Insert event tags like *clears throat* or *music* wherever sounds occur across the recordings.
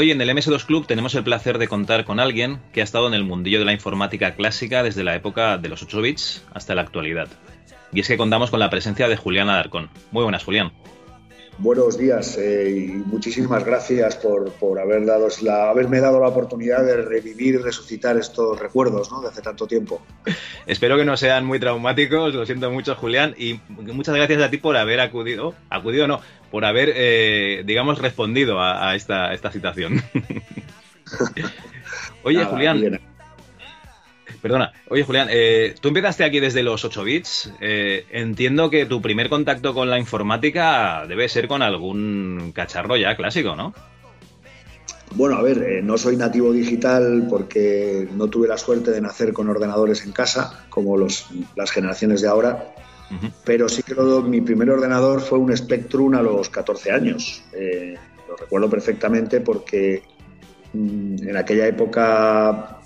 Hoy en el MS2 Club tenemos el placer de contar con alguien que ha estado en el mundillo de la informática clásica desde la época de los 8 bits hasta la actualidad. Y es que contamos con la presencia de Julián Alarcón. Muy buenas, Julián. Buenos días eh, y muchísimas gracias por, por haber dado la, haberme dado la oportunidad de revivir y resucitar estos recuerdos ¿no? de hace tanto tiempo. Espero que no sean muy traumáticos, lo siento mucho, Julián, y muchas gracias a ti por haber acudido, acudido no, por haber, eh, digamos, respondido a, a esta, a esta citación. *laughs* Oye, Nada, Julián, bien. Perdona, oye Julián, eh, tú empezaste aquí desde los 8 bits. Eh, entiendo que tu primer contacto con la informática debe ser con algún cacharro ya clásico, ¿no? Bueno, a ver, eh, no soy nativo digital porque no tuve la suerte de nacer con ordenadores en casa, como los, las generaciones de ahora, pero sí que lo- mi primer ordenador fue un Spectrum a los 14 años. Lo recuerdo perfectamente porque mm, en aquella época,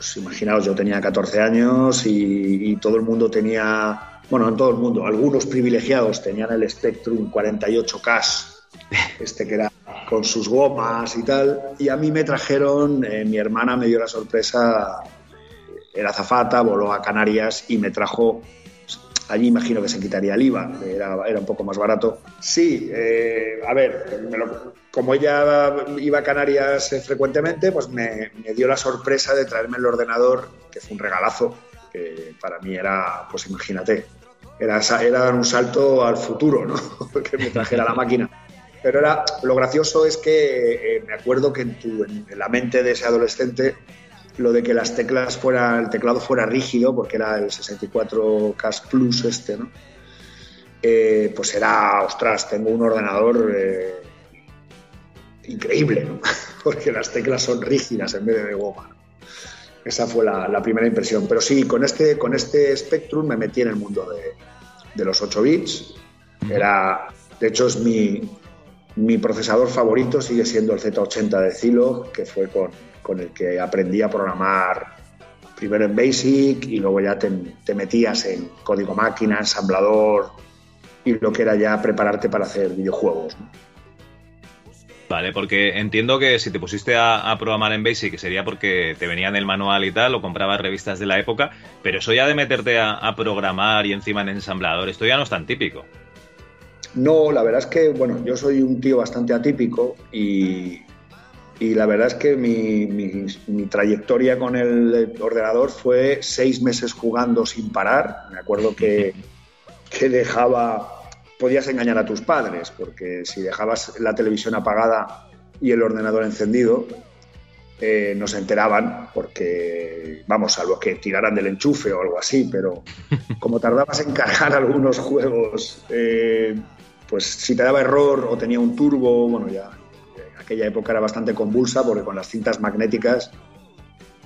pues imaginaos, yo tenía 14 años y, y todo el mundo tenía, bueno, no todo el mundo, algunos privilegiados tenían el Spectrum 48K, *laughs* este que era con sus gomas y tal, y a mí me trajeron, eh, mi hermana me dio la sorpresa, era zafata, voló a Canarias y me trajo Allí imagino que se quitaría el IVA, era, era un poco más barato. Sí, eh, a ver, me lo- como ella iba a Canarias eh, frecuentemente, pues me, me dio la sorpresa de traerme el ordenador, que fue un regalazo, que para mí era, pues imagínate, era, era dar un salto al futuro, ¿no? *laughs* que me trajera la máquina. Pero era, lo gracioso es que eh, me acuerdo que en, tu- en la mente de ese adolescente lo de que las teclas fuera, el teclado fuera rígido, porque era el 64K Plus este, ¿no? Eh, pues era, ostras, tengo un ordenador eh, increíble, ¿no? *laughs* porque las teclas son rígidas en vez de de goma. ¿no? Esa fue la, la primera impresión. Pero sí, con este, con este Spectrum me metí en el mundo de, de los 8 bits. Era, de hecho, es mi, mi procesador favorito, sigue siendo el Z80 de Zilog, que fue con, con el que aprendí a programar primero en Basic y luego ya te, te metías en código máquina, ensamblador y lo que era ya prepararte para hacer videojuegos. ¿no? Vale, porque entiendo que si te pusiste a, a programar en Basic sería porque te venía en el manual y tal, o comprabas revistas de la época, pero eso ya de meterte a, a programar y encima en ensamblador, esto ya no es tan típico. No, la verdad es que, bueno, yo soy un tío bastante atípico y, y la verdad es que mi, mi- mi trayectoria con el ordenador fue seis meses jugando sin parar. Me acuerdo que, *laughs* que dejaba, podías engañar a tus padres, porque si dejabas la televisión apagada y el ordenador encendido, eh, no se enteraban, porque, vamos, salvo que tiraran del enchufe o algo así, pero *laughs* como tardabas en cargar algunos juegos, eh, pues si te daba error o tenía un turbo, bueno, ya aquella época era bastante convulsa porque con las cintas magnéticas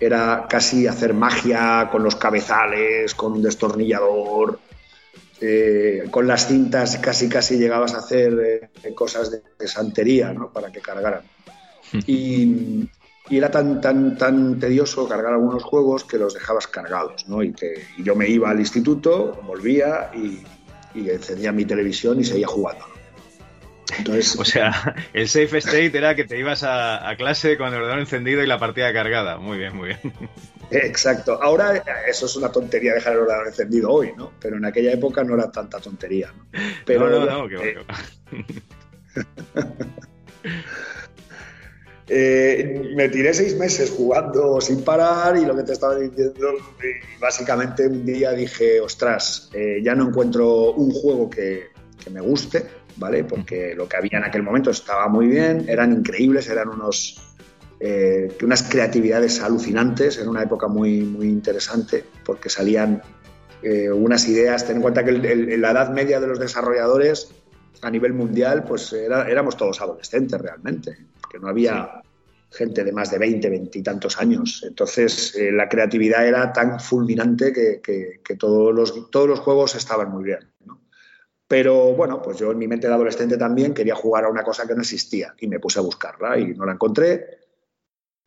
era casi hacer magia con los cabezales, con un destornillador. eh, con las cintas casi casi llegabas a hacer eh, cosas de, de santería ¿no? para que cargaran. Y, y era tan, tan, tan tedioso cargar algunos juegos que los dejabas cargados. ¿no? Y, que, y yo me iba al instituto, volvía y, y encendía mi televisión y seguía jugando. O sea, el safe state era que te ibas a, a clase con el ordenador encendido y la partida cargada. Muy bien, muy bien. Exacto. Ahora eso es una tontería dejar el ordenador encendido hoy, ¿no? Pero en aquella época no era tanta tontería. ¿no? Pero no, no, no, que va, eh. *laughs* Eh, me tiré seis meses jugando sin parar y lo que te estaba diciendo, básicamente un día dije, ostras, eh, ya no encuentro un juego que, que, me guste, ¿vale? Porque lo que había en aquel momento estaba muy bien, eran increíbles, eran unos, eh, unas creatividades alucinantes, en una época muy, muy interesante, porque salían unas ideas, ten en cuenta que en la edad media de los desarrolladores a nivel mundial, pues éramos todos adolescentes realmente que no había gente de más de 20, 20 y tantos años. Entonces, eh, la creatividad era tan fulminante que, todos, los, todos los juegos estaban muy bien. Pero bueno, pues yo en mi mente de adolescente también quería jugar a una cosa que no existía y me puse a buscarla y no la encontré.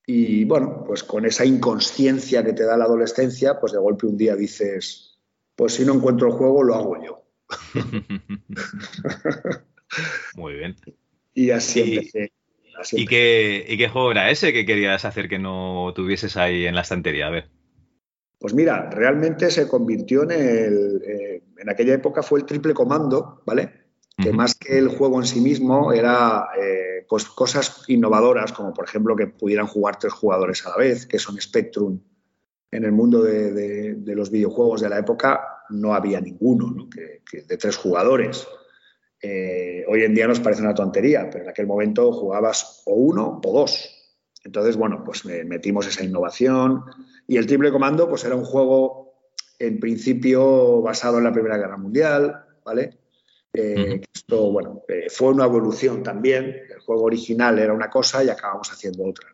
Y bueno, pues con esa inconsciencia que te da la adolescencia, pues de golpe un día dices, pues si no encuentro el juego, lo hago yo. *laughs* Muy bien. Y así empecé. ¿Y qué, ¿Y qué juego era ese que querías hacer que no tuvieses ahí en la estantería? A ver. Pues mira, realmente se convirtió en el. Eh, en aquella época fue el triple comando, ¿vale? Que más que el juego en sí mismo era eh, pues cosas innovadoras, como por ejemplo que pudieran jugar tres jugadores a la vez, que son Spectrum. En el mundo de, los videojuegos de la época no había ninguno, ¿no? que, de tres jugadores. Eh, hoy en día nos parece una tontería, pero en aquel momento jugabas o uno o dos. Entonces, bueno, pues metimos esa innovación y el triple comando pues era un juego en principio basado en la Primera Guerra Mundial, ¿vale? Eh, esto, bueno, eh, fue una evolución también. El juego original era una cosa y acabamos haciendo otra.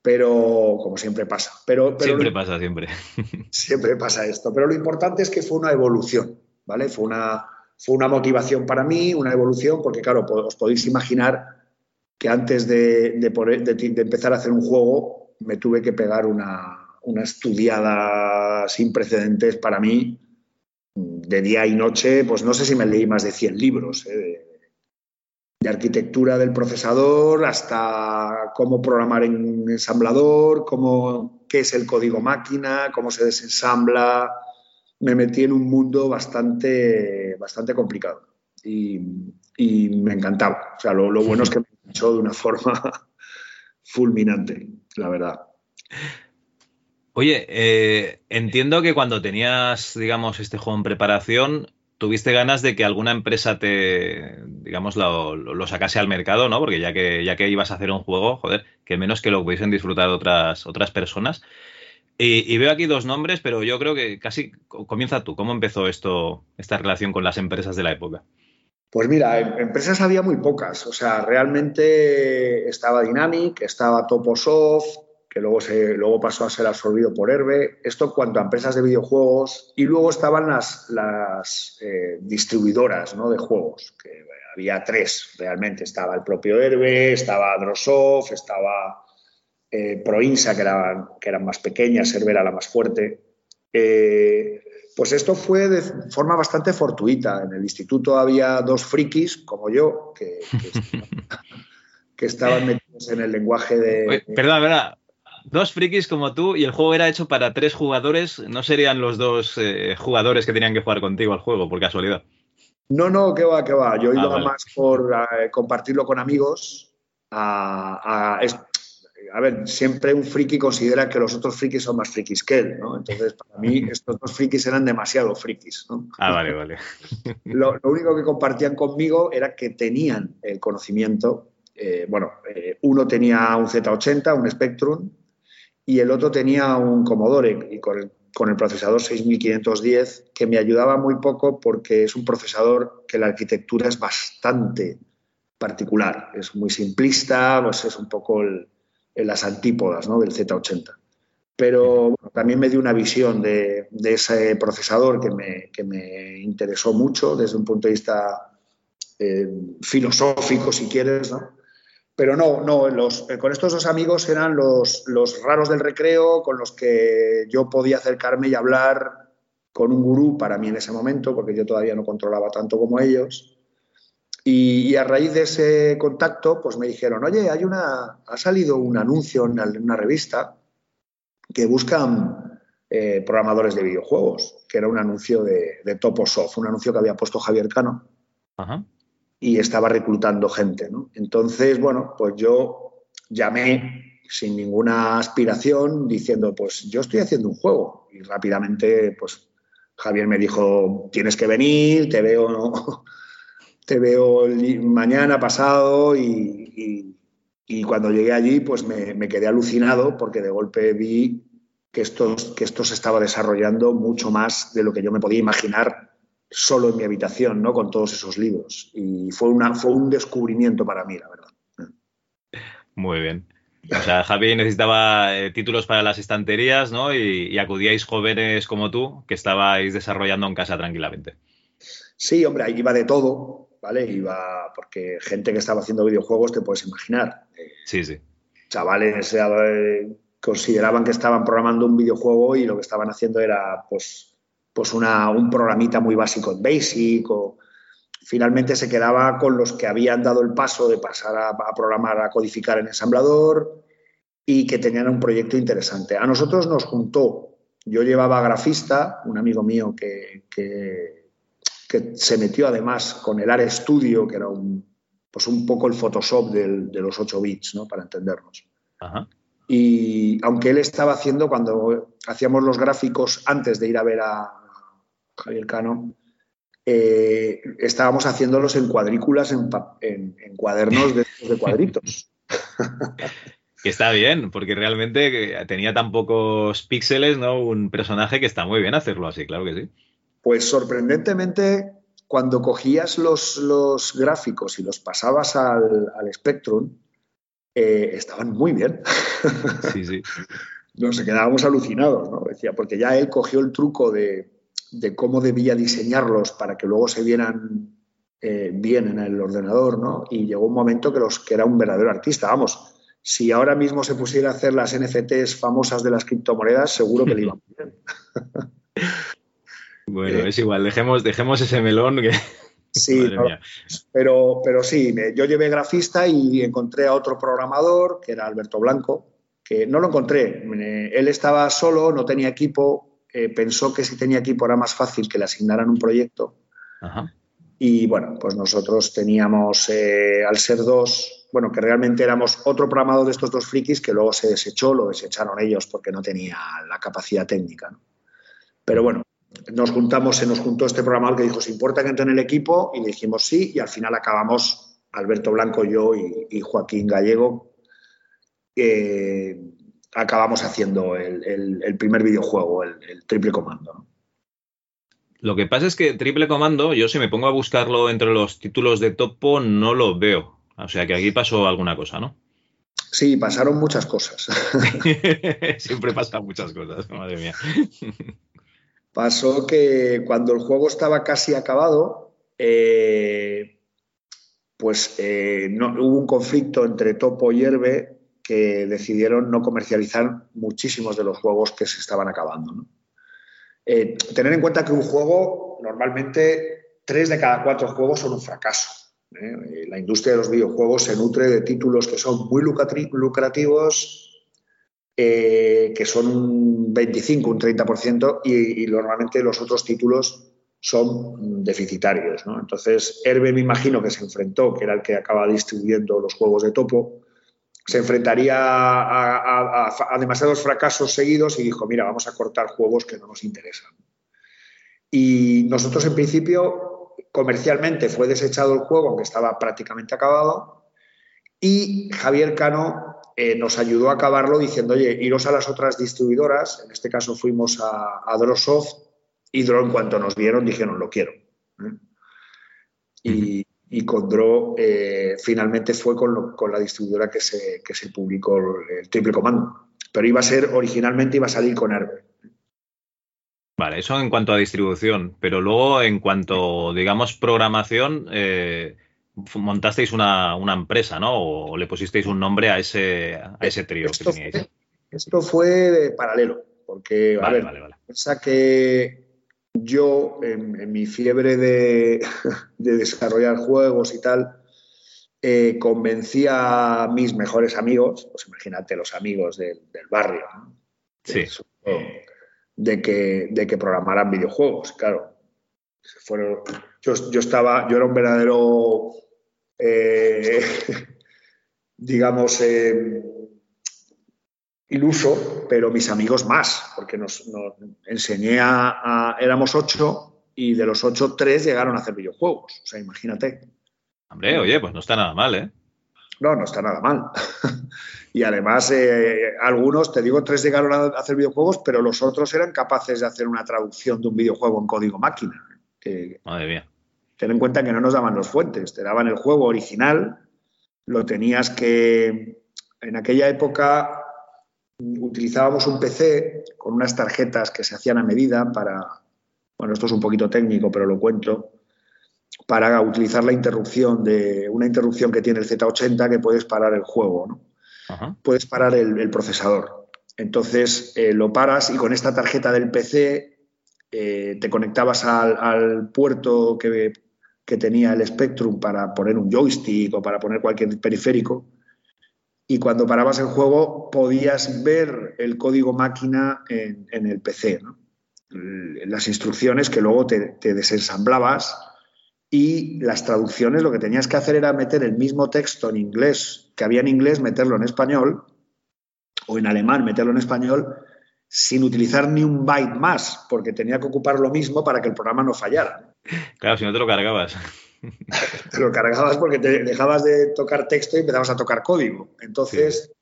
Pero, como siempre pasa. Pero, siempre pasa, siempre. *laughs* siempre pasa esto. Pero lo importante es que fue una evolución, ¿vale? Fue una, fue una motivación para mí, una evolución, porque claro, os podéis imaginar que antes de, empezar a hacer un juego me tuve que pegar una, estudiada sin precedentes para mí, de día y noche, pues no sé si me leí más de 100 libros, ¿eh? de, arquitectura del procesador hasta cómo programar en ensamblador, cómo, qué es el código máquina, cómo se desensambla, me metí en un mundo bastante, bastante complicado y, me encantaba. O sea, lo, bueno es que me *laughs* echó de una forma *laughs* fulminante, la verdad. Oye, eh, entiendo que cuando tenías, digamos, este juego en preparación, tuviste ganas de que alguna empresa te, digamos, lo, sacase al mercado, ¿no? Porque ya que, ya que ibas a hacer un juego, joder, que menos que lo pudiesen disfrutar otras, otras personas. Y, veo aquí dos nombres, pero yo creo que casi comienza tú. ¿Cómo empezó esto, esta relación con las empresas de la época? Pues mira, em, empresas había muy pocas. O sea, realmente estaba Dynamic, estaba Toposoft, que luego, se, luego pasó a ser absorbido por Herbe. Esto cuanto a empresas de videojuegos. Y luego estaban las, las eh, distribuidoras ¿no? de juegos, que había tres realmente. Estaba el propio Herbe, estaba Drosoft, estaba eh, Proinsa, que eran, que eran más pequeñas, Cervera la más fuerte. Eh, pues esto fue de forma bastante fortuita. En el instituto había dos frikis, como yo, que, que, *laughs* estaban metidos en el lenguaje de... perdón, verdad. Dos frikis como tú y el juego era hecho para tres jugadores. ¿No serían los dos eh, jugadores que tenían que jugar contigo al juego, por casualidad? No, no, que va, que va. Yo ah, iba más por compartirlo con amigos, a, a ver, siempre un friki considera que los otros frikis son más frikis que él, ¿no? Entonces, para mí, *laughs* estos dos frikis eran demasiado frikis, ¿no? Ah, vale, vale. *laughs* Lo, único que compartían conmigo era que tenían el conocimiento. Eh, bueno, eh, uno tenía un Z80, un Spectrum, y el otro tenía un Commodore y con el, con el procesador 6510, que me ayudaba muy poco porque es un procesador que la arquitectura es bastante particular, es muy simplista, pues es un poco el, las antípodas del Z80. Pero también me dio una visión de, ese procesador que me, que me, interesó mucho desde un punto de vista eh, filosófico, si quieres, ¿no? Pero no, no eh, con estos dos amigos eran los, los raros del recreo con los que yo podía acercarme y hablar con un gurú para mí en ese momento, porque yo todavía no controlaba tanto como ellos. Y, a raíz de ese contacto, pues me dijeron, oye, hay una, ha salido un anuncio en una revista que buscan eh, programadores de videojuegos, que era un anuncio de, de Toposoft, un anuncio que había puesto Javier Cano. Y estaba reclutando gente. ¿no? Entonces, bueno, pues yo llamé sin ninguna aspiración diciendo, pues yo estoy haciendo un juego. Y rápidamente, pues Javier me dijo, tienes que venir, te veo, *laughs* te veo mañana, pasado y, cuando llegué allí, pues me, me, quedé alucinado porque de golpe vi que esto, que esto se estaba desarrollando mucho más de lo que yo me podía imaginar solo en mi habitación, ¿no? Con todos esos libros. Y fue, una, fue un descubrimiento para mí, la verdad. Muy bien. O sea, Javi necesitaba eh, títulos para las estanterías, ¿no? Y, acudíais jóvenes como tú que estabais desarrollando en casa tranquilamente. Sí, hombre, ahí iba de todo, ¿vale? Iba, porque gente que estaba haciendo videojuegos te puedes imaginar. Eh, sí, sí. Chavales eh, consideraban que estaban programando un videojuego y lo que estaban haciendo era, pues, pues una, un programita muy básico en Basic o finalmente se quedaba con los que habían dado el paso de pasar a, programar, a codificar en ensamblador y que tenían un proyecto interesante. A nosotros nos juntó, yo llevaba grafista, un amigo mío que, que, se metió además con el ARE Studio, que era un, pues un poco el Photoshop de los 8 bits, ¿no? para entendernos. Y aunque él estaba haciendo, cuando hacíamos los gráficos antes de ir a ver a, Javier Cano, eh, estábamos haciéndolos en cuadrículas, en, cuadernos de, cuadritos. *laughs* *laughs* Que está bien, porque realmente tenía tan pocos píxeles, ¿no? Un personaje que está muy bien hacerlo así, claro que sí. Pues sorprendentemente, cuando cogías los, gráficos y los pasabas al, Spectrum, eh, estaban muy bien. Sí, sí. *laughs* Nos quedábamos alucinados, ¿no? Decía, porque ya él cogió el truco de, de cómo debía diseñarlos para que luego se vieran eh, bien en el ordenador, ¿no? Y llegó un momento que, los, que era un verdadero artista. Vamos, si ahora mismo se pusiera a hacer las NFTs famosas de las criptomonedas, seguro que le iban bien. *laughs* bueno, eh, es igual, dejemos, dejemos ese melón que... *laughs* Sí, pero, pero sí, yo llevé grafista y encontré a otro programador, que era Alberto Blanco, que no lo encontré. Él estaba solo, no tenía equipo, eh, pensó que si tenía equipo era más fácil que le asignaran un proyecto. Y bueno, pues nosotros teníamos, eh, al ser dos, bueno, que realmente éramos otro programador de estos dos frikis que luego se desechó, lo desecharon ellos porque no tenía la capacidad técnica. Pero bueno, nos juntamos, se nos juntó este programador que dijo, ¿se importa que entre en el equipo? Y dijimos sí, y al final acabamos Alberto Blanco, yo y, Joaquín Gallego, acabamos haciendo el, primer videojuego, el, Triple Comando. Lo que pasa es que Triple Comando, yo si me pongo a buscarlo entre los títulos de Topo, no lo veo. O sea que aquí pasó alguna cosa, ¿no? Sí, pasaron muchas cosas. *laughs* *laughs* Siempre pasan muchas cosas, madre mía. Pasó que cuando el juego estaba casi acabado, eh, pues eh, no, hubo un conflicto entre Topo y Herbe que decidieron no comercializar muchísimos de los juegos que se estaban acabando. Eh, tener en cuenta que un juego, normalmente, tres de cada cuatro juegos son un fracaso. ¿eh? Eh, la industria de los videojuegos se nutre de títulos que son muy lucrativos, que son un 25, un 30%, y, y, normalmente los otros títulos son deficitarios. Entonces, Herbe me imagino que se enfrentó, que era el que acaba distribuyendo los juegos de topo, se enfrentaría a, demasiados fracasos seguidos y dijo, mira, vamos a cortar juegos que no nos interesan. Y nosotros en principio, comercialmente fue desechado el juego, aunque estaba prácticamente acabado, y Javier Cano eh, nos ayudó a acabarlo diciendo, oye, iros a las otras distribuidoras, en este caso fuimos a, a Drosoft, y Dro en cuanto nos vieron dijeron, lo quiero. ¿eh? Y, y Condro eh, finalmente fue con, la distribuidora que se, se publicó el triple comando. Pero iba a ser, originalmente iba a salir con Herber. Vale, eso en cuanto a distribución, pero luego en cuanto, digamos, programación, eh, montasteis una, empresa, ¿no? O le pusisteis un nombre a ese, a ese trío que teníais. esto fue paralelo, porque, vale, vale, vale. piensa que yo, en, mi fiebre *laughs* de, desarrollar juegos y tal, eh, convencí a mis mejores amigos, pues imagínate los amigos del, barrio, sí. de, que, de que programaran videojuegos, claro. Fueron, yo, estaba, yo era un verdadero eh, *laughs* digamos, eh, iluso, pero mis amigos más, porque nos, nos enseñé a, a, Éramos ocho y de los ocho, tres llegaron a hacer videojuegos. O sea, imagínate. Hombre, oye, pues no está nada mal, ¿eh? No, no está nada mal. *laughs* y además, eh, algunos, te digo, tres llegaron a hacer videojuegos, pero los otros eran capaces de hacer una traducción de un videojuego en código máquina. Que, Madre mía. Ten en cuenta que no nos daban los fuentes, te daban el juego original, lo tenías que. En aquella época utilizábamos un PC con unas tarjetas que se hacían a medida para. Bueno, esto es un poquito técnico, pero lo cuento para utilizar la interrupción de una interrupción que tiene el Z80 que puedes parar el juego, ¿no? Ajá. Puedes parar el, el procesador. Entonces eh, lo paras y con esta tarjeta del PC eh, te conectabas al, al puerto que, que, tenía el Spectrum para poner un joystick o para poner cualquier periférico. Y cuando parabas el juego podías ver el código máquina en, el PC, ¿no? las instrucciones que luego te, te desensamblabas y las traducciones lo que tenías que hacer era meter el mismo texto en inglés que había en inglés, meterlo en español o en alemán, meterlo en español sin utilizar ni un byte más, porque tenía que ocupar lo mismo para que el programa no fallara. Claro, si no te lo cargabas. *laughs* te lo cargabas porque te dejabas de tocar texto y empezabas a tocar código. Entonces, sí.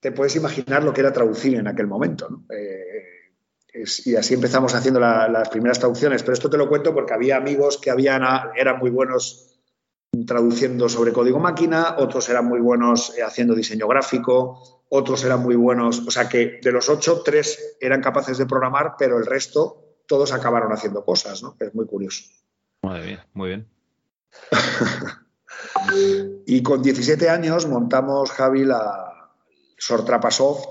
te puedes imaginar lo que era traducir en aquel momento. ¿no? Eh, y así empezamos haciendo la, las primeras traducciones. Pero esto te lo cuento porque había amigos que habían, eran muy buenos traduciendo sobre código máquina, otros eran muy buenos haciendo diseño gráfico, otros eran muy buenos, o sea que de los ocho, tres eran capaces de programar, pero el resto todos acabaron haciendo cosas, ¿no? Es muy curioso. Madre mía, muy bien. *laughs* y con 17 años montamos, Javi, la Sortrapasoft,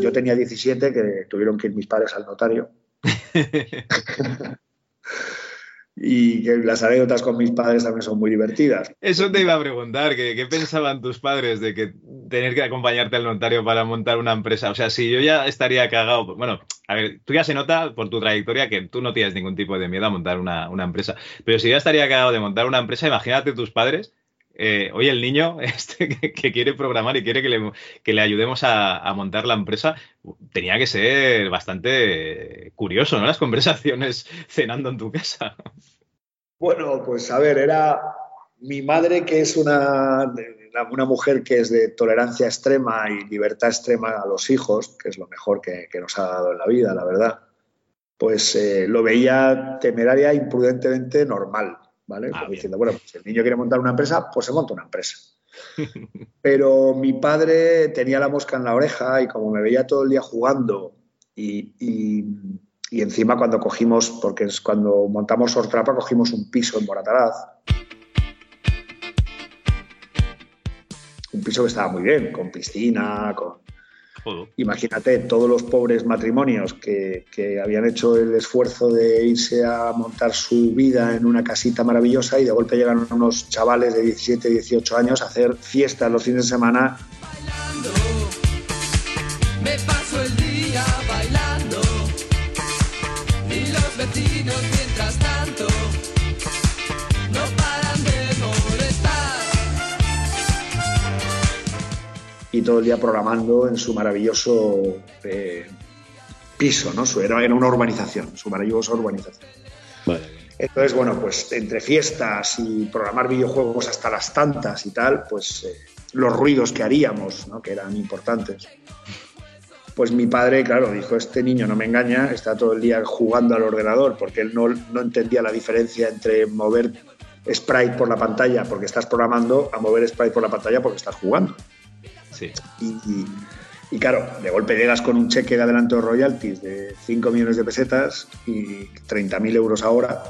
yo tenía 17 que tuvieron que ir mis padres al notario. *laughs* y que las anécdotas con mis padres también son muy divertidas. Eso te iba a preguntar, ¿qué, ¿qué, pensaban tus padres de que tener que acompañarte al notario para montar una empresa? O sea, si yo ya estaría cagado, bueno, a ver, tú ya se nota por tu trayectoria que tú no tienes ningún tipo de miedo a montar una, una empresa, pero si ya estaría cagado de montar una empresa, imagínate tus padres eh, oye, el niño *laughs* este que, quiere programar y quiere que le, ayudemos a, montar la empresa, tenía que ser bastante curioso, ¿no? Las conversaciones *laughs* cenando en tu casa. Bueno, pues a ver, era mi madre, que es una, mujer que es de tolerancia extrema y libertad extrema a los hijos, que es lo mejor que, nos ha dado en la vida, la verdad, pues eh, lo veía temeraria, imprudentemente normal. ¿Vale? Ah, diciendo, bueno, pues el niño quiere montar una empresa, pues se monta una empresa. *laughs* Pero mi padre tenía la mosca en la oreja y como me veía todo el día jugando y, y, y encima cuando cogimos, porque es cuando montamos Sortrapa, cogimos un piso en Morataraz. Un piso que estaba muy bien, con piscina, con, Joder. Imagínate todos los pobres matrimonios que, que, habían hecho el esfuerzo de irse a montar su vida en una casita maravillosa y de golpe llegan unos chavales de 17, 18 años a hacer fiestas los fines de semana. Bailando, me paso el día bailando y los vecinos y todo el día programando en su maravilloso eh, piso, ¿no? Era, era, una urbanización, su maravillosa urbanización. Vale. Entonces, bueno, pues entre fiestas y programar videojuegos hasta las tantas y tal, pues eh, los ruidos que haríamos, ¿no? que eran importantes. Pues mi padre, claro, dijo, este niño no me engaña, está todo el día jugando al ordenador, porque él no, no entendía la diferencia entre mover sprite por la pantalla porque estás programando a mover sprite por la pantalla porque estás jugando. Sí. Y, y, y, claro, de golpe llegas con un cheque de adelanto de royalties de 5 millones de pesetas y 30.000 euros ahora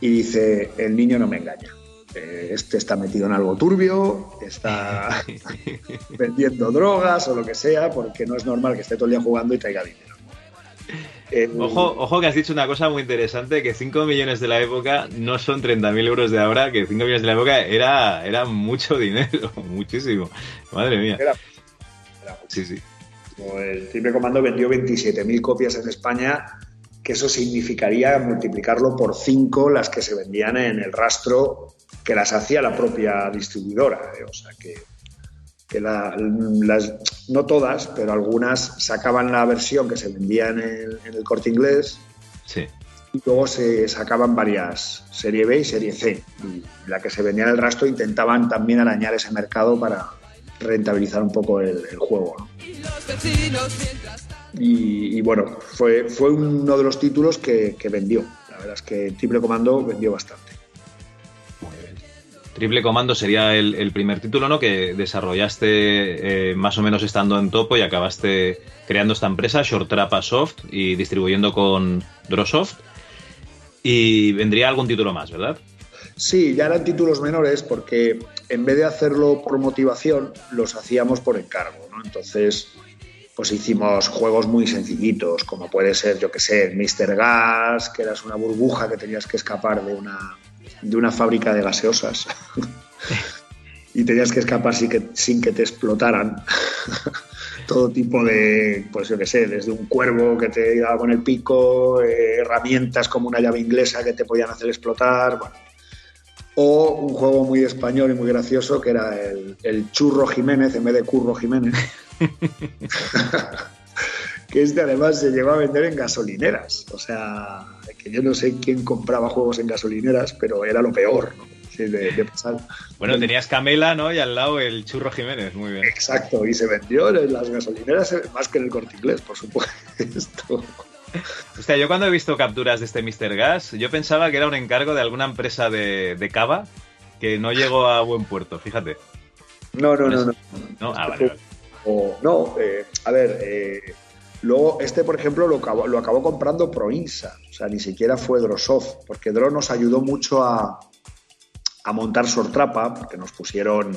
y dice, el niño no me engaña. Eh, este está metido en algo turbio, está *laughs* vendiendo drogas o lo que sea, porque no es normal que esté todo el día jugando y traiga dinero. Eh, ojo, ojo que has dicho una cosa muy interesante, que 5 millones de la época no son 30.000 euros de ahora, que 5 millones de la época era, era mucho dinero, *laughs* muchísimo. Madre mía. Era, era sí, sí. El triple comando vendió 27.000 copias en España, que eso significaría multiplicarlo por 5 las que se vendían en el rastro que las hacía la propia distribuidora. ¿eh? O sea que, que la- las, no todas, pero algunas sacaban la versión que se vendía en el, en el corte inglés Sí. y luego se sacaban varias, serie B y serie C. Y la que se vendía en el rastro intentaban también arañar ese mercado para rentabilizar un poco el, el juego. ¿no? Y, y bueno, fue, fue uno de los títulos que, que vendió. La verdad es que Triple Comando vendió bastante. Triple Comando sería el, primer título, ¿no? Que desarrollaste eh, más o menos estando en topo y acabaste creando esta empresa, Short Trapa Soft, y distribuyendo con Drosoft. Y vendría algún título más, ¿verdad? Sí, ya eran títulos menores porque en vez de hacerlo por motivación, los hacíamos por encargo, ¿no? Entonces, pues hicimos juegos muy sencillitos, como puede ser, yo que sé, Mr. Gas, que eras una burbuja que tenías que escapar de una, de una fábrica de gaseosas. *laughs* y tenías que escapar sin que, sin que te explotaran. *laughs* Todo tipo de, pues yo que sé, desde un cuervo que te iba con el pico, eh, herramientas como una llave inglesa que te podían hacer explotar, bueno. O un juego muy español y muy gracioso que era el, el Churro Jiménez en vez de Curro Jiménez. *laughs* que este además se llevó a vender en gasolineras. O sea, que yo no sé quién compraba juegos en gasolineras, pero era lo peor, ¿no? Sí, de, de pasar. Bueno, tenías Camela, ¿no? Y al lado el Churro Jiménez, muy bien. Exacto, y se vendió en las gasolineras más que en el corte inglés, por supuesto. Hostia, yo cuando he visto capturas de este Mr. Gas, yo pensaba que era un encargo de alguna empresa de, de cava que no llegó a buen puerto, fíjate. No, no, no, no. No, ah, vale, vale. O, no, eh, a ver, eh, luego este, por ejemplo, lo acabó, lo acabó comprando Proinsa, o sea, ni siquiera fue Drosoft, porque Dro nos ayudó mucho a, montar Sortrapa, porque nos pusieron,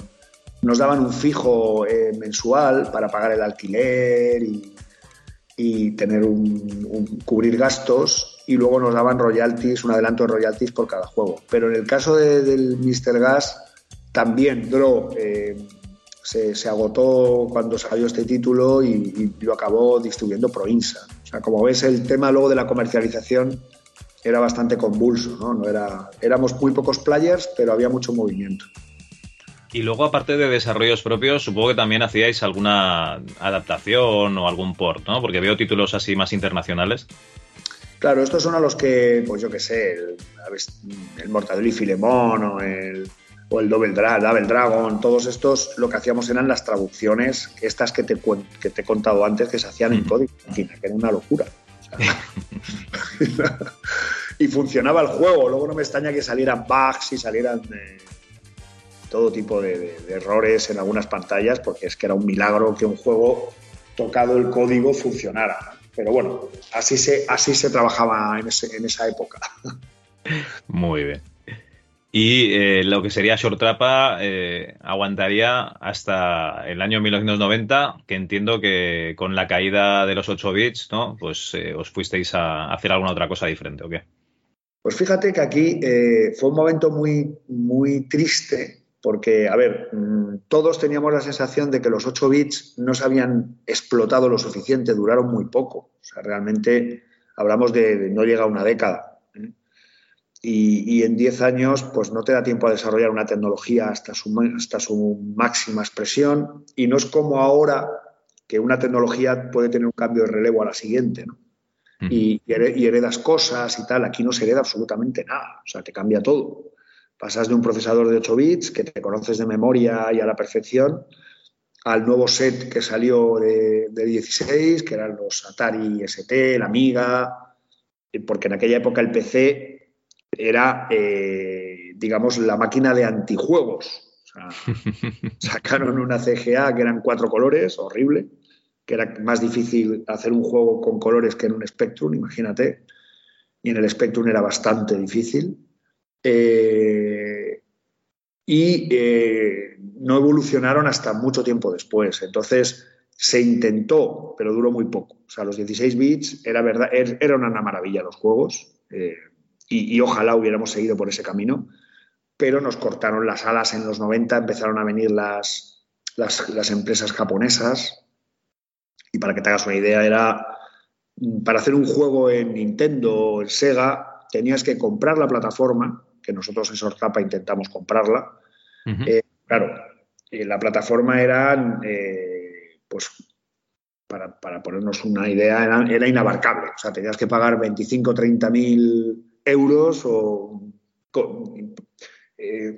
nos daban un fijo eh, mensual para pagar el alquiler y, tener un, cubrir gastos, y luego nos daban royalties, un adelanto de royalties por cada juego. Pero en el caso de- del Mr. Gas, también Dro eh, se, se agotó cuando salió este título y, y lo acabó distribuyendo Proinsa. O sea, como ves, el tema luego de la comercialización era bastante convulso, ¿no? no era, éramos muy pocos players, pero había mucho movimiento. Y luego, aparte de desarrollos propios, supongo que también hacíais alguna adaptación o algún port, ¿no? Porque veo títulos así más internacionales. Claro, estos son a los que, pues yo qué sé, el, el Mortadelo y Filemón o el, o el Double, Dra- Double Dragon, todos estos lo que hacíamos eran las traducciones, estas que te, que te he contado antes, que se hacían en Mm. código, que era una locura. O *laughs* sea, y funcionaba el juego, luego no me extraña que salieran bugs y salieran eh, todo tipo de, de- de errores en algunas pantallas, porque es que era un milagro que un juego tocado el código funcionara. Pero bueno, así se, así se trabajaba en, ese- en esa época. *laughs* Muy bien. Y eh, lo que sería Short Trapa eh, aguantaría hasta el año 1990, que entiendo que con la caída de los 8 bits, ¿no? Pues eh, os fuisteis a hacer alguna otra cosa diferente, ¿o qué? Pues fíjate que aquí fue un momento muy, muy triste porque, a ver, mm, todos teníamos la sensación de que los 8 bits no se habían explotado lo suficiente, duraron muy poco. O sea, realmente hablamos de, de no llega a una década. Y, y en 10 años, pues no te da tiempo a desarrollar una tecnología hasta su, hasta su máxima expresión. Y no es como ahora que una tecnología puede tener un cambio de relevo a la siguiente, ¿no? y, y here- y heredas cosas y tal. Aquí no se hereda absolutamente nada, o sea, te cambia todo. Pasas de un procesador de 8 bits que te conoces de memoria y a la perfección al nuevo set que salió de, de 16, que eran los Atari ST, el Amiga, porque en aquella época el PC era, eh, digamos, la máquina de antijuegos. O sea, *laughs* sacaron una CGA que eran cuatro colores, horrible, que era más difícil hacer un juego con colores que en un Spectrum, imagínate. Y en el Spectrum era bastante difícil. Eh, y eh, no evolucionaron hasta mucho tiempo después. Entonces se intentó, pero duró muy poco. O sea, los 16 bits era verdad, er- era una maravilla los juegos eh, y, y ojalá hubiéramos seguido por ese camino, pero nos cortaron las alas en los 90, empezaron a venir las, las, las empresas japonesas y para que te hagas una idea era para hacer un juego en Nintendo o en Sega tenías que comprar la plataforma que nosotros en Sortapa intentamos comprarla. Eh, claro, la plataforma era, pues, para, ponernos una idea, era, inabarcable. O sea, tenías que pagar 25 o 30 mil euros o,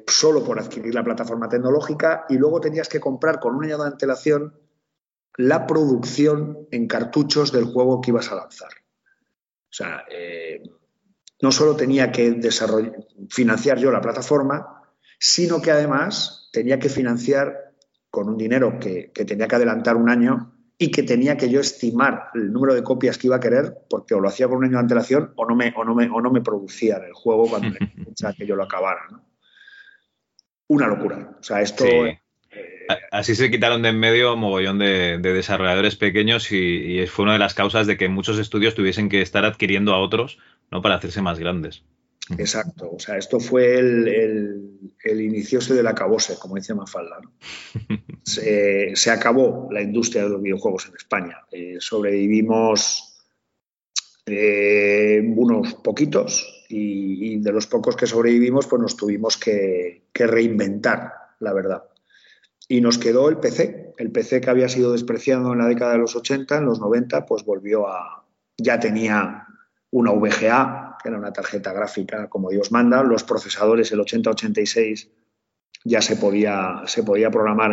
solo por adquirir la plataforma tecnológica y luego tenías que comprar con un año de antelación la producción en cartuchos del juego que ibas a lanzar. O sea, eh, no solo tenía que financiar yo la plataforma, sino que además tenía que financiar con un dinero que, tenía que adelantar un año y que tenía que yo estimar el número de copias que iba a querer, porque o lo hacía con un año de antelación o no me, o no me, o no me producía el juego cuando pensaba *laughs* que yo lo acabara. Una locura. O sea, esto Así se quitaron de en medio un mogollón de, desarrolladores pequeños y, fue una de las causas de que muchos estudios tuviesen que estar adquiriendo a otros ¿no? para hacerse más grandes. Exacto, o sea, esto fue el, el, inicio del acabose, como dice Mafalda. *laughs* se, acabó la industria de los videojuegos en España. Eh, sobrevivimos eh, unos poquitos y, de los pocos que sobrevivimos, pues nos tuvimos que reinventar, la verdad y nos quedó el PC. El PC que había sido despreciado en la década de los 80, en los 90, pues volvió a... Ya tenía una VGA, que era una tarjeta gráfica como Dios manda. Los procesadores, el 8086, ya se podía, se podía programar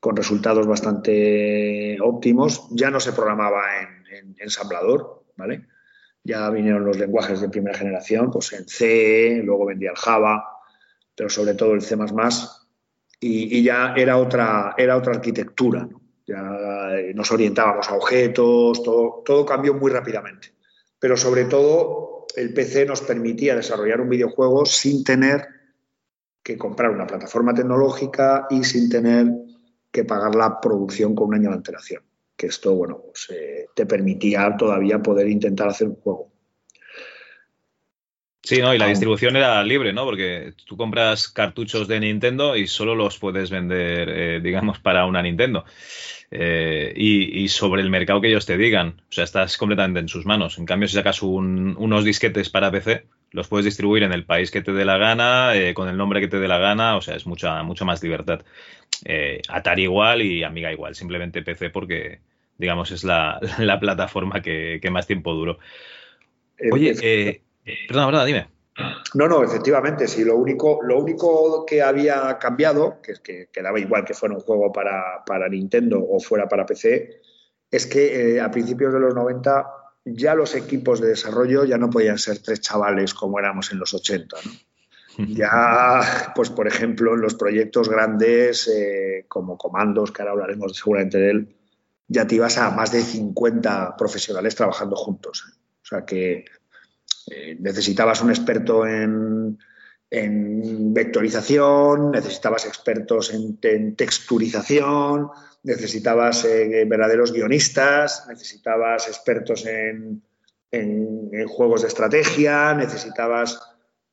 con resultados bastante óptimos. Ya no se programaba en, ensamblador, ¿vale? Ya vinieron los lenguajes de primera generación, pues en C, luego vendía el Java, pero sobre todo el C++, y, ya era otra, era otra arquitectura. Ya nos orientábamos a objetos, todo, todo cambió muy rápidamente. Pero sobre todo el PC nos permitía desarrollar un videojuego sin tener que comprar una plataforma tecnológica y sin tener que pagar la producción con un año de antelación. Que esto, bueno, pues, eh, te permitía todavía poder intentar hacer un juego. Sí, ¿no? Y la distribución era libre, ¿no? Porque tú compras cartuchos de Nintendo y solo los puedes vender, eh, digamos, para una Nintendo. Eh, y, sobre el mercado que ellos te digan. O sea, estás completamente en sus manos. En cambio, si sacas unos disquetes para PC, los puedes distribuir en el país que te dé la gana, eh, con el nombre que te dé la gana. O sea, es mucha, mucha más libertad. Atari igual y Amiga igual. Simplemente PC porque, digamos, es *laughs* la, plataforma que, que, más tiempo duró. Oye, eh, Perdona, perdona, dime. No, no, efectivamente, sí. Lo único, lo único que había cambiado, que, que, que daba igual que fuera un juego para, Nintendo o fuera para PC, es que eh, a principios de los 90 ya los equipos de desarrollo ya no podían ser tres chavales como éramos en los 80. *laughs* Ya, pues por ejemplo, en los proyectos grandes eh, como Comandos, que ahora hablaremos seguramente de él, ya te ibas a más de 50 profesionales trabajando juntos. ¿eh? O sea que eh, necesitabas un experto en, vectorización, necesitabas expertos en, texturización, necesitabas eh, verdaderos guionistas, necesitabas expertos en, juegos de estrategia, necesitabas...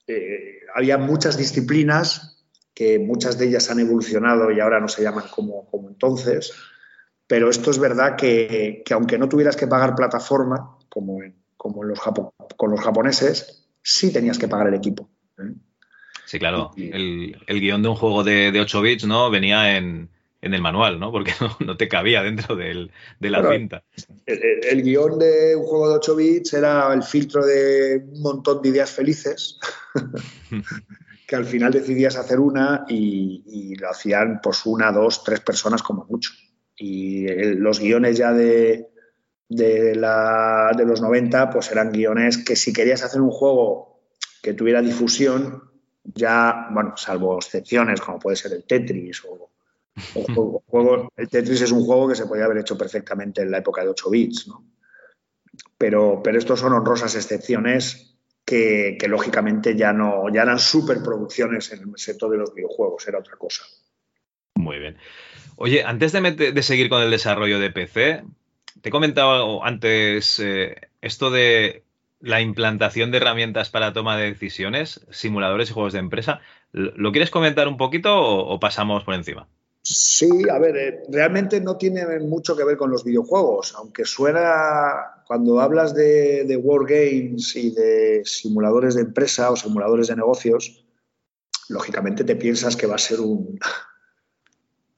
Eh, había muchas disciplinas que muchas de ellas han evolucionado y ahora no se llaman como, como entonces, pero esto es verdad que, que, aunque no tuvieras que pagar plataforma, como en, como los con los japoneses, sí tenías que pagar el equipo. ¿eh? Sí, claro. el, guion de un juego de, 8 bits ¿no? venía en, el manual, ¿no? Porque *laughs* no, te cabía dentro de la cinta. El, guion de un juego de 8 bits era el filtro de un montón de ideas felices *laughs* que al final decidías hacer una y, lo hacían pues una, dos, tres personas como mucho. Y los guiones ya de, de, la, de los 90, pues eran guiones que si querías hacer un juego que tuviera difusión, ya, bueno, salvo excepciones como puede ser el Tetris o, *laughs* juego, el Tetris es un juego que se podía haber hecho perfectamente en la época de 8 bits, ¿no? Pero, pero estos son honrosas excepciones que, lógicamente ya no ya eran superproducciones en el sector de los videojuegos, era otra cosa. Muy bien. Oye, antes de, de seguir con el desarrollo de PC, te he comentado antes eh, esto de la implantación de herramientas para toma de decisiones, simuladores y juegos de empresa. ¿Lo quieres comentar un poquito o, pasamos por encima? Sí, a ver, eh, realmente no tiene mucho que ver con los videojuegos, aunque suena cuando hablas de, de Wargames y de simuladores de empresa o simuladores de negocios, lógicamente te piensas que va a ser un,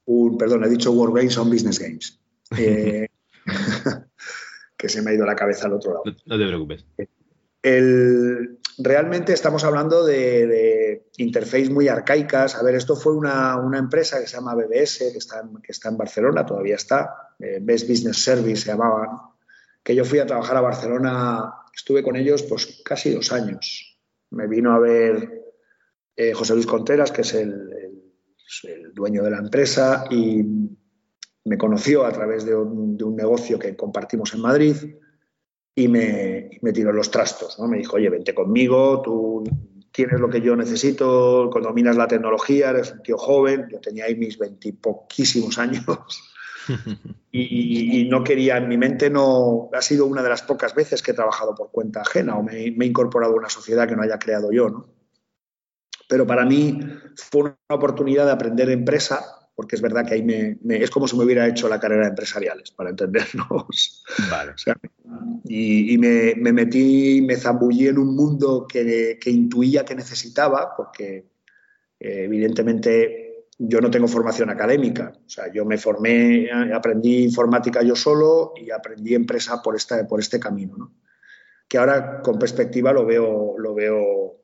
un perdón, he dicho Wargames son Business Games. Eh, *laughs* *laughs* que se me ha ido la cabeza al otro lado. No, te preocupes. El, realmente estamos hablando de, de interface muy arcaicas. A ver, esto fue una, una, empresa que se llama BBS, que está, en, que está en Barcelona, todavía está, eh, Best Business Service se llamaban, que yo fui a trabajar a Barcelona, estuve con ellos pues casi dos años. Me vino a ver eh, José Luis Contreras, que es el, el, el, dueño de la empresa, y me conoció a través de un, de un negocio que compartimos en Madrid y me, me, tiró los trastos. ¿no? Me dijo, oye, vente conmigo, tú tienes lo que yo necesito, dominas la tecnología, eres un tío joven, yo tenía ahí mis veintipoquísimos años *laughs* y, y, no quería, en mi mente no, ha sido una de las pocas veces que he trabajado por cuenta ajena o me, me he incorporado a una sociedad que no haya creado yo. ¿no? Pero para mí fue una oportunidad de aprender empresa porque es verdad que ahí me, me, es como si me hubiera hecho la carrera de empresariales, para entendernos. Vale. *laughs* O sea, y, y me, me, metí, me zambullí en un mundo que, que intuía que necesitaba, porque eh, evidentemente yo no tengo formación académica. O sea, yo me formé, aprendí informática yo solo y aprendí empresa por, esta, por este camino. ¿no? Que ahora con perspectiva lo veo, lo veo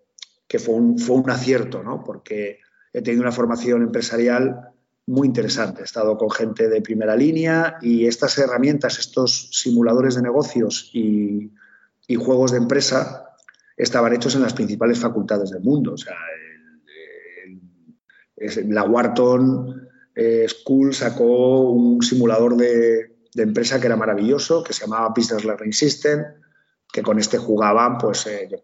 que fue un, fue un acierto, ¿no? porque he tenido una formación empresarial muy interesante. He estado con gente de primera línea y estas herramientas, estos simuladores de negocios y, juegos de empresa estaban hechos en las principales facultades del mundo. O sea, la Wharton eh, School sacó un simulador de, empresa que era maravilloso, que se llamaba Business Learning System, que con este jugaban, pues, eh,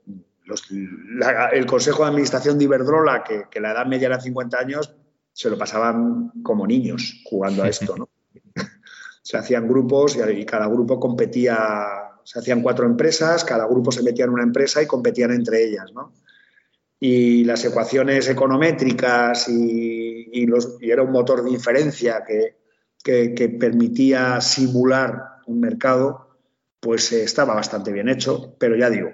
el Consejo de Administración de Iberdrola, que, que la edad media era 50 años, se lo pasaban como niños jugando a esto, ¿no? *laughs* se hacían grupos y, cada grupo competía, se hacían cuatro empresas, cada grupo se metía en una empresa y competían entre ellas, ¿no? Y las ecuaciones econométricas y, y, los, y era un motor de inferencia que, que, que permitía simular un mercado, pues eh, estaba bastante bien hecho, pero ya digo,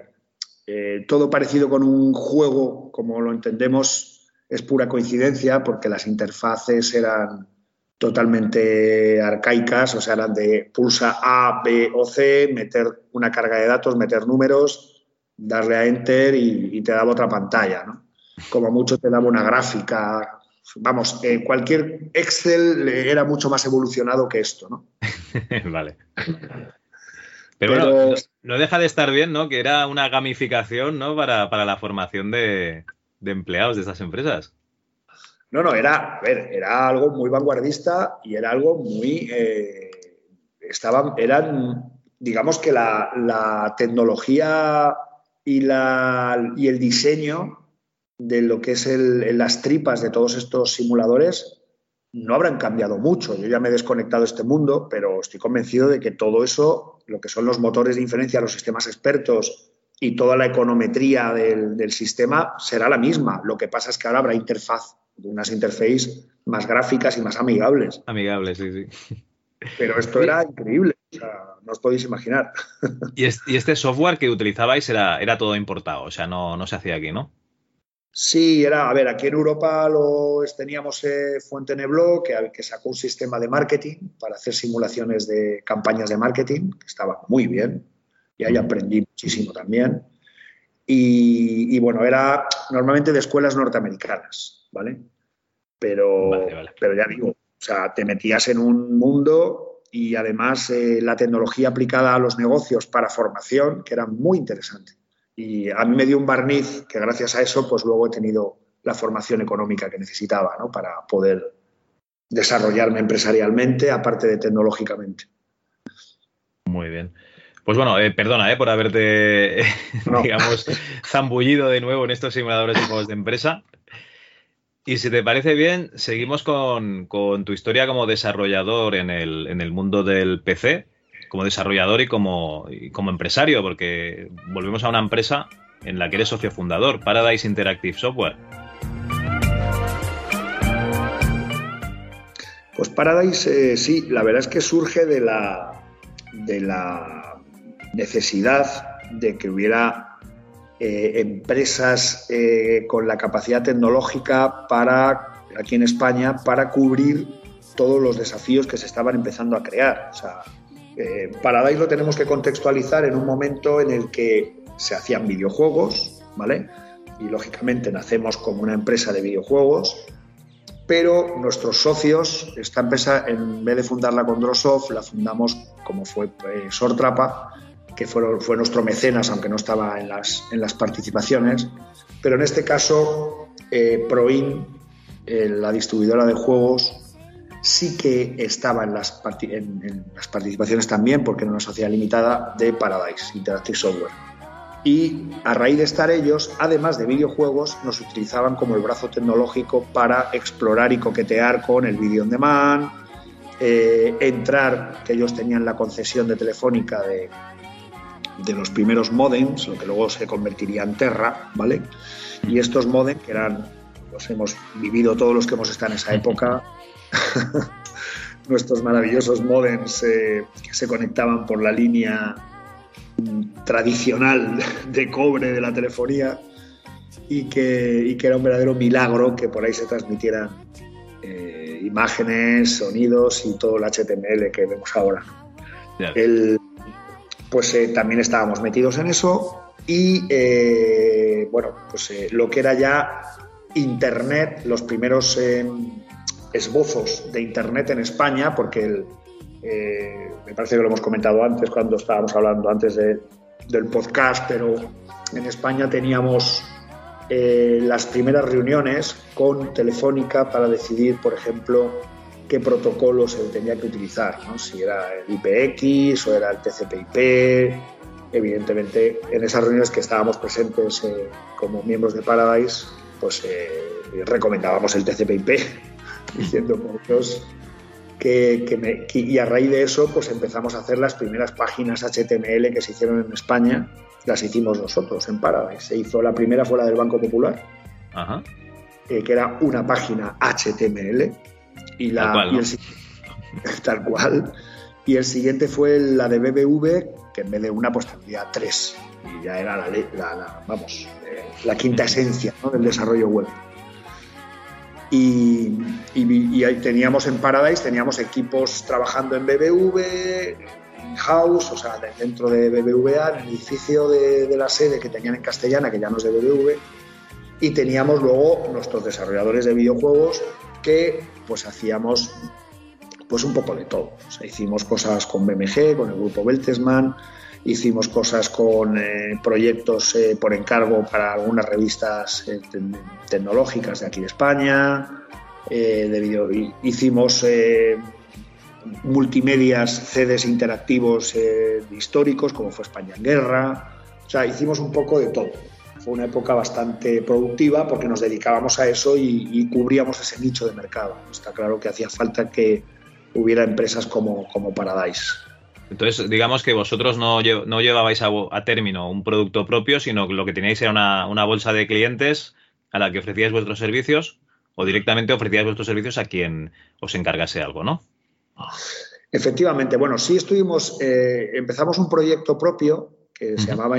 eh, todo parecido con un juego, como lo entendemos, es pura coincidencia porque las interfaces eran totalmente arcaicas, o sea, eran de pulsa A, B o C, meter una carga de datos, meter números, darle a Enter y, y te daba otra pantalla, ¿no? Como mucho te daba una gráfica. Vamos, eh, cualquier Excel era mucho más evolucionado que esto, ¿no? *laughs* vale. Pero, Pero, bueno, no deja de estar bien, ¿no? Que era una gamificación, ¿no? Para, para la formación de, de empleados de estas empresas. No, no, era, ver, era algo muy vanguardista y era algo muy... Eh, estaban, eran, digamos que la, la tecnología y, la, y, el diseño de lo que es el, las tripas de todos estos simuladores no habrán cambiado mucho. Yo ya me he desconectado de este mundo, pero estoy convencido de que todo eso, lo que son los motores de inferencia, los sistemas expertos y toda la econometría del, del, sistema será la misma. Lo que pasa es que ahora habrá interfaz, unas interfaces más gráficas y más amigables. Amigables, sí, sí. Pero esto era increíble, o sea, no os podéis imaginar. Y, es, y este software que utilizabais era, era todo importado, o sea, no, no, se hacía aquí, ¿no? Sí, era, a ver, aquí en Europa lo teníamos eh, Fuente Neblo, que, que, sacó un sistema de marketing para hacer simulaciones de campañas de marketing, que estaba muy bien, y ahí aprendí muchísimo también. Y, y, bueno, era normalmente de escuelas norteamericanas, ¿vale? Pero, vale, vale. pero ya digo, o sea, te metías en un mundo y además eh, la tecnología aplicada a los negocios para formación, que era muy interesante. Y a mí me dio un barniz que gracias a eso, pues luego he tenido la formación económica que necesitaba, ¿no? Para poder desarrollarme empresarialmente, aparte de tecnológicamente. Muy bien. Pues bueno, eh, perdona eh, por haberte, *laughs* no. digamos, zambullido de nuevo en estos simuladores de juegos de empresa. Y si te parece bien, seguimos con, con tu historia como desarrollador en el, en el, mundo del PC, como desarrollador y como, y como empresario, porque volvemos a una empresa en la que eres socio fundador, Paradise Interactive Software. Pues Paradise, eh, sí, la verdad es que surge de la, de la necesidad de que hubiera eh, empresas eh, con la capacidad tecnológica para, aquí en España, para cubrir todos los desafíos que se estaban empezando a crear. O sea, eh, Paradise lo tenemos que contextualizar en un momento en el que se hacían videojuegos, ¿vale? Y lógicamente nacemos como una empresa de videojuegos, pero nuestros socios, esta empresa, en vez de fundarla con Drosoft, la fundamos como fue Sortrapa, que fue, fue nuestro mecenas, aunque no estaba en las, en las participaciones. Pero en este caso, eh, Proin, eh, la distribuidora de juegos, sí que estaba en las, en, las participaciones también, porque era una sociedad limitada de Paradise Interactive Software. Y a raíz de estar ellos, además de videojuegos, nos utilizaban como el brazo tecnológico para explorar y coquetear con el video on demand, eh, entrar, que ellos tenían la concesión de Telefónica de, de los primeros modems, lo que luego se convertiría en Terra, ¿vale? Y estos modems, que eran, los hemos vivido todos los que hemos estado en esa época, *laughs* nuestros maravillosos modems eh, que se conectaban por la línea tradicional de cobre de la telefonía y que, que era un verdadero milagro que por ahí se transmitieran eh, imágenes, sonidos y todo el HTML que vemos ahora. El, pues eh, también estábamos metidos en eso y eh, bueno, pues eh, lo que era ya Internet, los primeros esbozos de Internet en España, porque me parece que lo hemos comentado antes cuando estábamos hablando antes del podcast, pero en España teníamos las primeras reuniones con Telefónica para decidir, por ejemplo, qué protocolo se tenía que utilizar, ¿no? si era el IPX o era el TCP/IP. Evidentemente, en esas reuniones que estábamos presentes eh, como miembros de Paradise, pues eh, recomendábamos el TCP/IP, *laughs* diciendo por Dios que, me, y a raíz de eso, pues empezamos a hacer las primeras páginas HTML que se hicieron en España, las hicimos nosotros en Paradise. Se hizo la primera fuera del Banco Popular, eh, que era una página HTML y la, tal, cual, el, *laughs* tal cual. Y el siguiente fue la de BBV, que en vez de una, pues tendría tres. Y ya era la, la, vamos, eh, la quinta esencia del desarrollo web. Y, y, ahí teníamos en Paradise, teníamos equipos trabajando en BBV, en house, o sea, dentro de BBVA, en el edificio de, de, la sede que tenían en Castellana, que ya no es de BBV, y teníamos luego nuestros desarrolladores de videojuegos que pues hacíamos pues un poco de todo. hicimos cosas con BMG, con el grupo Beltesman, hicimos cosas con eh, proyectos eh, por encargo para algunas revistas eh, tecnológicas de aquí de España, de video, hicimos multimedias, CDs interactivos históricos, como fue España en Guerra, o sea, hicimos un poco de todo fue una época bastante productiva porque nos dedicábamos a eso y, cubríamos ese nicho de mercado. Está claro que hacía falta que hubiera empresas como, como Paradise. Entonces, digamos que vosotros no, no llevabais a, término un producto propio, sino que lo que teníais era una, una, bolsa de clientes a la que ofrecíais vuestros servicios o directamente ofrecíais vuestros servicios a quien os encargase algo, ¿no? Efectivamente, bueno, sí estuvimos, eh, empezamos un proyecto propio que se llamaba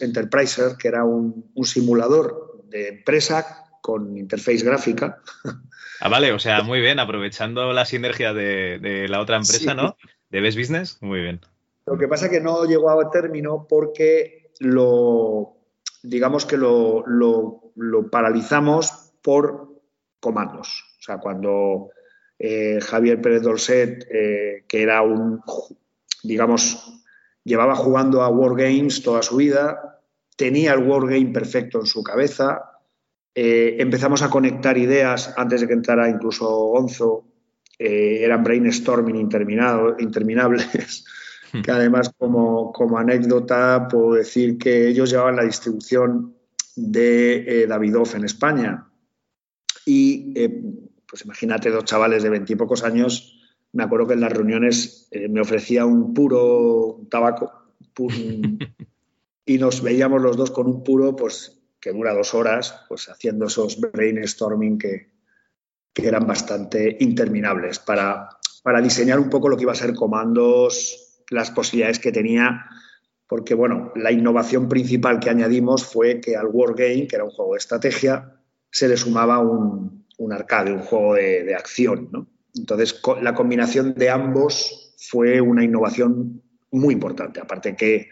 Enterpriser, que era un, simulador de empresa con interface gráfica. *laughs* Ah, vale, o sea, muy bien, aprovechando la sinergia de, la otra empresa, ¿no? De Best Business, muy bien. Lo que pasa es que no llegó a término porque lo, digamos que lo, paralizamos por comandos. O sea, cuando eh, Javier Pérez Dolcet, eh, que era un, digamos, llevaba jugando a Wargames toda su vida, tenía el Wargame perfecto en su cabeza, eh, empezamos a conectar ideas antes de que entrara incluso Onzo, eh, eran brainstorming interminables, hmm. que además como, anécdota puedo decir que ellos llevaban la distribución de eh, Davidoff en España. Y pues imagínate dos chavales de veintipocos años me acuerdo que en las reuniones eh, me ofrecía un puro tabaco *laughs* y nos veíamos los dos con un puro pues que dura dos horas, pues haciendo esos brainstorming que, que eran bastante interminables para, para diseñar un poco lo que iba a ser comandos, las posibilidades que tenía porque bueno, la innovación principal que añadimos fue que al Wargame, que era un juego de estrategia, se le sumaba un, arcade, un juego de, acción. ¿no? Entonces, la combinación de ambos fue una innovación muy importante. Aparte que,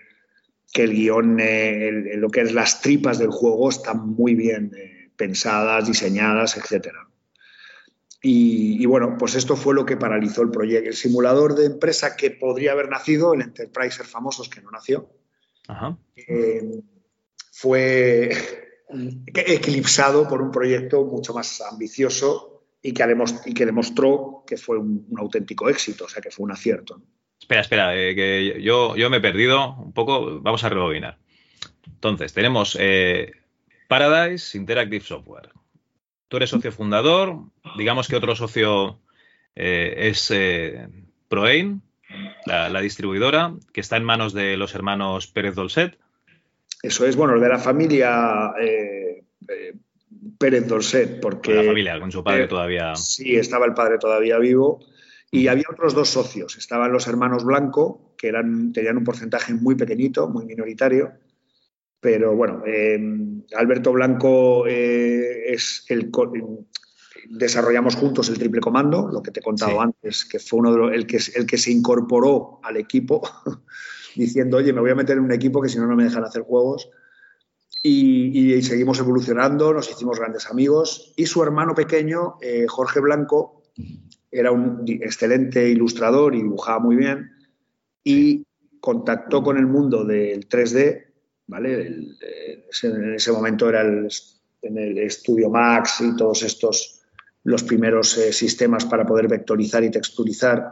que el guion, eh, lo que es las tripas del juego, están muy bien eh, pensadas, diseñadas, etcétera. Y, bueno, pues esto fue lo que paralizó el proyecto. El simulador de empresa que podría haber nacido, el Enterpriser famosos que no nació, eh, fue *laughs* eclipsado por un proyecto mucho más ambicioso y que, y que demostró que fue un, auténtico éxito, o sea, que fue un acierto. Espera, espera, eh, que yo, yo me he perdido un poco, vamos a rebobinar. Entonces, tenemos eh, Paradise Interactive Software. Tú eres socio fundador, digamos que otro socio eh, es Proain, la, distribuidora, que está en manos de los hermanos Pérez Dolcet. Eso es, bueno, de la familia eh, Pérez Dolcet, porque... la familia, con su padre todavía... Sí, estaba el padre todavía vivo. Y había otros dos socios. Estaban los hermanos Blanco, que eran, tenían un porcentaje muy pequeñito, muy minoritario, pero bueno, eh, Alberto Blanco eh, es el desarrollamos juntos el triple comando, lo que te he contado antes, que fue uno de los, el que el que se incorporó al equipo *laughs* diciendo, oye, me voy a meter en un equipo que si no no me dejan hacer juegos. Y, seguimos evolucionando, nos hicimos grandes amigos. Y su hermano pequeño, eh, Jorge Blanco, era un excelente ilustrador y dibujaba muy bien. Y contactó con el mundo del 3D ¿vale? en ese momento era el, en el Studio Max y todos estos los primeros eh, sistemas para poder vectorizar y texturizar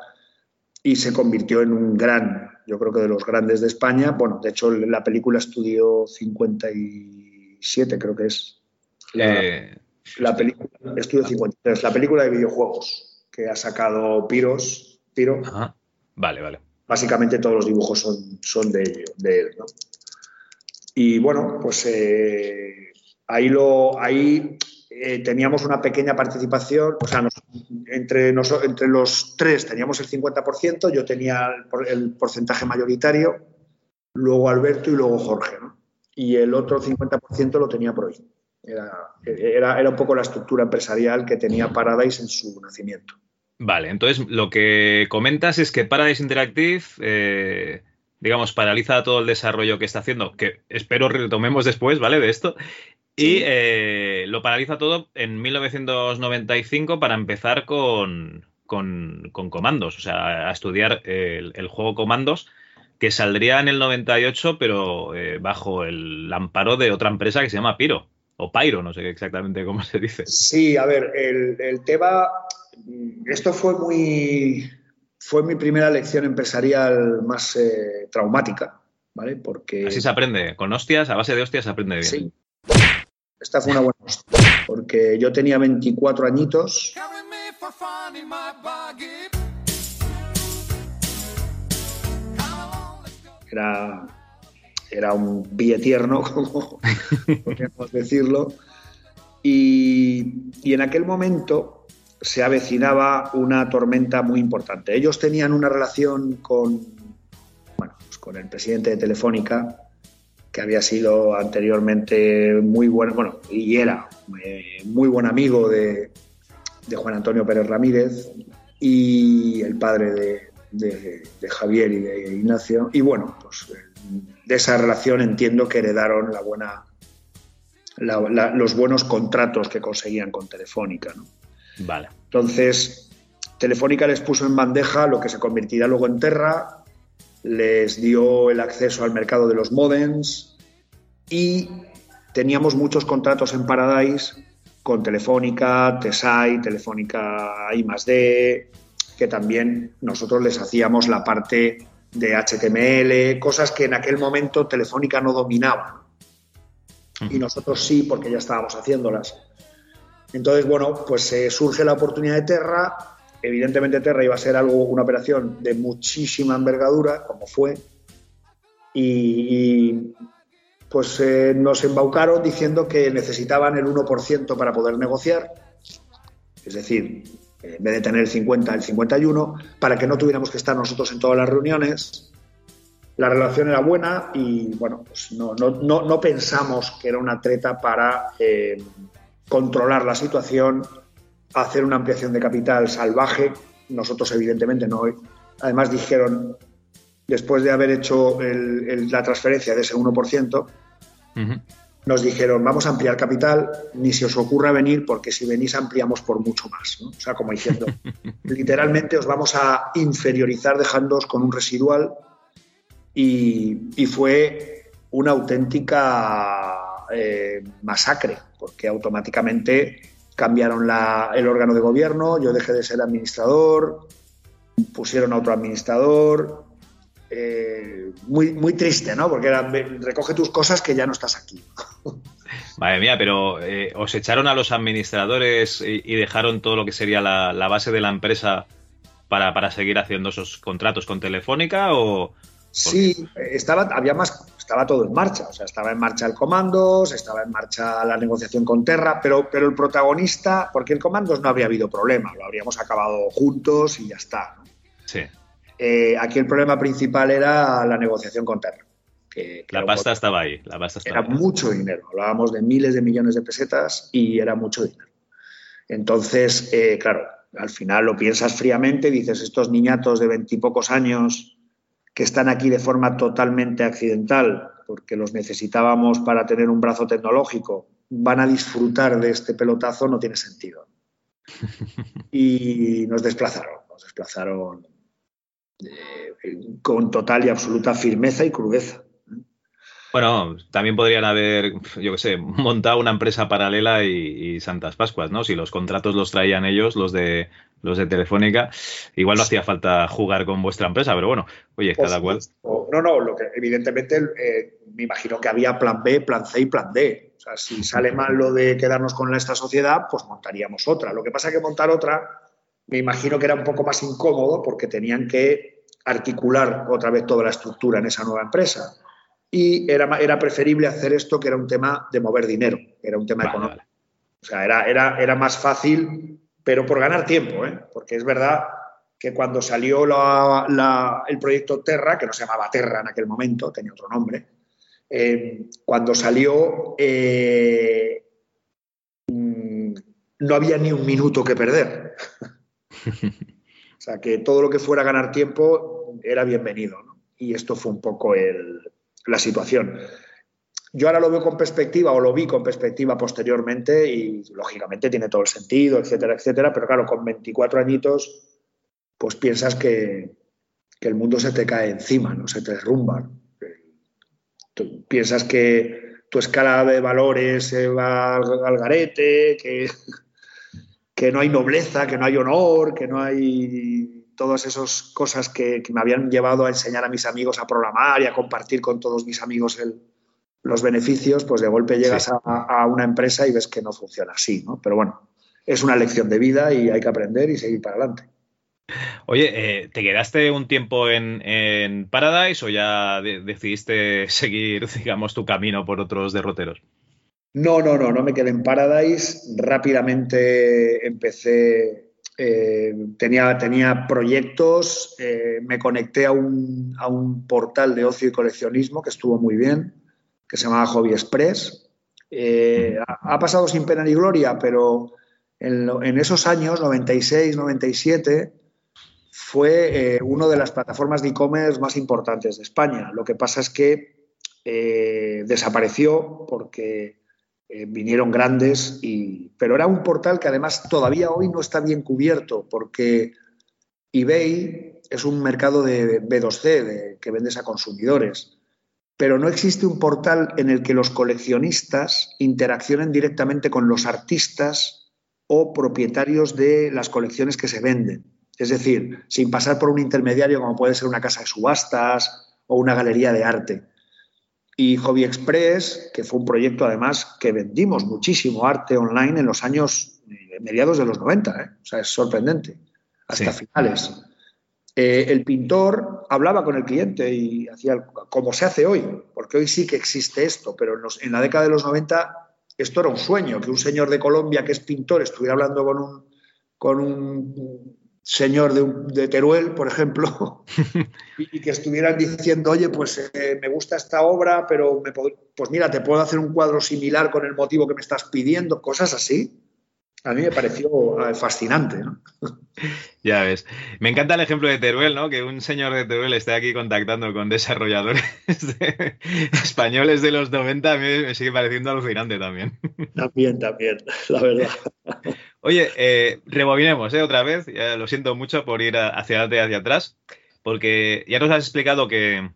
y se convirtió en un gran, yo creo que de los grandes de España. Bueno, de hecho la película Estudio 57 creo que es. La, eh, película Estudio 53, la película de videojuegos que ha sacado Piros, Piro. Vale, vale. Básicamente todos los dibujos son, son de, de él, ¿no? Y bueno, pues eh, ahí, lo, ahí eh, teníamos una pequeña participación, o sea, entre, entre los tres teníamos el 50%, yo tenía el, porcentaje mayoritario, luego Alberto y luego Jorge, ¿no? Y el otro 50% lo tenía Proy. Era, era, era un poco la estructura empresarial que tenía Paradise en su nacimiento. Vale, entonces lo que comentas es que Paradise Interactive eh, digamos, paraliza todo el desarrollo que está haciendo, que espero retomemos después, ¿vale? De esto. Y eh, lo paraliza todo en 1995 para empezar con, con, comandos, o sea, a estudiar el, juego comandos, que saldría en el 98, pero eh, bajo el amparo de otra empresa que se llama Piro, o Pyro, no sé exactamente cómo se dice. Sí, a ver, el, el tema, esto fue muy, fue mi primera lección empresarial más eh, traumática, ¿vale? Porque... Así se aprende, con hostias, a base de hostias se aprende bien. Sí. Esta fue una buena hostia, porque yo tenía 24 añitos. Era, era un pie *laughs* como podríamos decirlo. Y, y en aquel momento se avecinaba una tormenta muy importante. Ellos tenían una relación con, bueno, pues con el presidente de Telefónica, que había sido anteriormente muy bueno, bueno, y era eh, muy buen amigo de, Juan Antonio Pérez Ramírez y el padre de, Javier y de Ignacio. Y bueno, pues de esa relación entiendo que heredaron la buena, los buenos contratos que conseguían con Telefónica. ¿no? Vale. Entonces, Telefónica les puso en bandeja lo que se convertirá luego en Terra, les dio el acceso al mercado de los modems y teníamos muchos contratos en Paradise con Telefónica, Tesai, Telefónica I+D, que también nosotros les hacíamos la parte de HTML, cosas que en aquel momento Telefónica no dominaba. Y nosotros sí, porque ya estábamos haciéndolas. Entonces, bueno, pues eh, surge la oportunidad de Terra. Evidentemente Terra iba a ser algo, una operación de muchísima envergadura, como fue. Y, pues eh, nos embaucaron diciendo que necesitaban el 1% para poder negociar. Es decir, en vez de tener el 50, el 51, para que no tuviéramos que estar nosotros en todas las reuniones. la relación era buena y bueno, pues no, no, no, no pensamos que era una treta para eh, controlar la situación, hacer una ampliación de capital salvaje. Nosotros, evidentemente, no. Además, dijeron, después de haber hecho el- el- la transferencia de ese 1%, Ujú. nos dijeron, vamos a ampliar capital, ni se os ocurra venir, porque si venís ampliamos por mucho más. ¿no? O sea, como diciendo, *laughs* literalmente os vamos a inferiorizar dejándoos con un residual y, y fue una auténtica eh, masacre, porque automáticamente cambiaron la- el órgano de gobierno, yo dejé de ser administrador, pusieron a otro administrador, eh, muy, muy triste, ¿no? Porque era, "Ve, recoge tus cosas que ya no estás aquí. *laughs* Madre mía, pero eh, ¿os echaron a los administradores y, y dejaron todo lo que sería la, la base de la empresa para, para seguir haciendo esos contratos con Telefónica o...? Sí, estaba, había más, estaba todo en marcha. O sea, estaba en marcha el Comandos, estaba en marcha la negociación con Terra, pero, pero el protagonista, porque el Comandos no habría habido problema, lo habríamos acabado juntos y ya está. ¿no? Sí, Eh, aquí el problema principal era la negociación con Terra. Que, que la pasta estaba ahí, la pasta estaba era ahí. mucho dinero. Hablábamos de miles de millones de pesetas y era mucho dinero. Entonces, eh, claro, al final lo piensas fríamente, dices, estos niñatos de veintipocos años que están aquí de forma totalmente accidental, porque los necesitábamos para tener un brazo tecnológico, van a disfrutar de este pelotazo, no tiene sentido. *laughs* Y nos desplazaron, nos desplazaron eh, con total y absoluta firmeza y crudeza. Bueno, también podrían haber, yo qué sé, montado una empresa paralela y, y Santas Pascuas, ¿no? Si los contratos los traían ellos, los de los de Telefónica, igual no hacía falta jugar con vuestra empresa, pero bueno, oye, cada cual. No, no, lo que evidentemente eh, me imagino que había plan B, plan C y plan D. O sea, si sale mal lo de quedarnos con esta sociedad, pues montaríamos otra. Lo que pasa es que montar otra, me imagino que era un poco más incómodo porque tenían que articular otra vez toda la estructura en esa nueva empresa. Y era, era preferible hacer esto que era un tema de mover dinero, era un tema Vale, económico. vale. O sea, era, era, era más fácil, pero por ganar tiempo, ¿eh? porque es verdad que cuando salió la- la- el proyecto Terra, que no se llamaba Terra en aquel momento, tenía otro nombre, eh, cuando salió eh, mm, no había ni un minuto que perder. *laughs* o sea, que todo lo que fuera ganar tiempo era bienvenido. ¿no? Y esto fue un poco el- la situación. Yo ahora lo veo con perspectiva o lo vi con perspectiva posteriormente y lógicamente tiene todo el sentido, etcétera, etcétera, pero claro, con 24 añitos pues piensas que, que el mundo se te cae encima, no se te derrumba. Tú piensas que tu escala de valores se va al, al garete, que, que no hay nobleza, que no hay honor, que no hay todas esas cosas que, que me habían llevado a enseñar a mis amigos a programar y a compartir con todos mis amigos el, los beneficios, pues de golpe llegas Sí. a, a una empresa y ves que no funciona así, ¿no? Pero bueno, es una lección de vida y hay que aprender y seguir para adelante. Oye, eh, ¿te quedaste un tiempo en, en Paradise o ya de- decidiste *laughs* seguir, digamos, tu camino por otros derroteros? No, no, no, no me quedé en Paradise. Rápidamente empecé, eh, tenía, tenía proyectos, eh, me conecté a un, a un portal de ocio y coleccionismo que estuvo muy bien, que se llamaba Hobby Express. Eh, ha, ha pasado sin pena ni gloria, pero en, en esos años, 96, 97, fue una de las plataformas de e-commerce más importantes de España. Lo que pasa es que desapareció porque eh, vinieron grandes, y, pero era un portal que además todavía hoy no está bien cubierto porque eBay es un mercado de B2C, de, que vendes a consumidores, pero no existe un portal en el que los coleccionistas interaccionen directamente con los artistas o propietarios de las colecciones que se venden. Es decir, sin pasar por un intermediario como puede ser una casa de subastas o una galería de arte. Y Hobby Express, que fue un proyecto además que vendimos muchísimo arte online en los años eh, mediados de los 90, ¿eh? o sea, es sorprendente, hasta Sí. finales. Eh, el pintor hablaba con el cliente y hacía como se hace hoy, porque hoy sí que existe esto, pero en, los- en la década de los 90 esto era un sueño, que un señor de Colombia que es pintor estuviera hablando con un, con un señor de, Teruel, por ejemplo, *laughs* y, que estuvieran diciendo, oye, pues eh, me gusta esta obra, pero me pues mira, te puedo hacer un cuadro similar con el motivo que me estás pidiendo, cosas así. A mí me pareció eh, fascinante. *laughs* Ya ves. Me encanta el ejemplo de Teruel, ¿no? Que un señor de Teruel esté aquí contactando con desarrolladores *laughs* españoles de los 90, a mí me sigue pareciendo alucinante también. También, también, la verdad. Oye, eh, rebobinemos ¿eh? otra vez. lo siento mucho por ir hacia adelante y hacia atrás, porque ya nos has explicado que,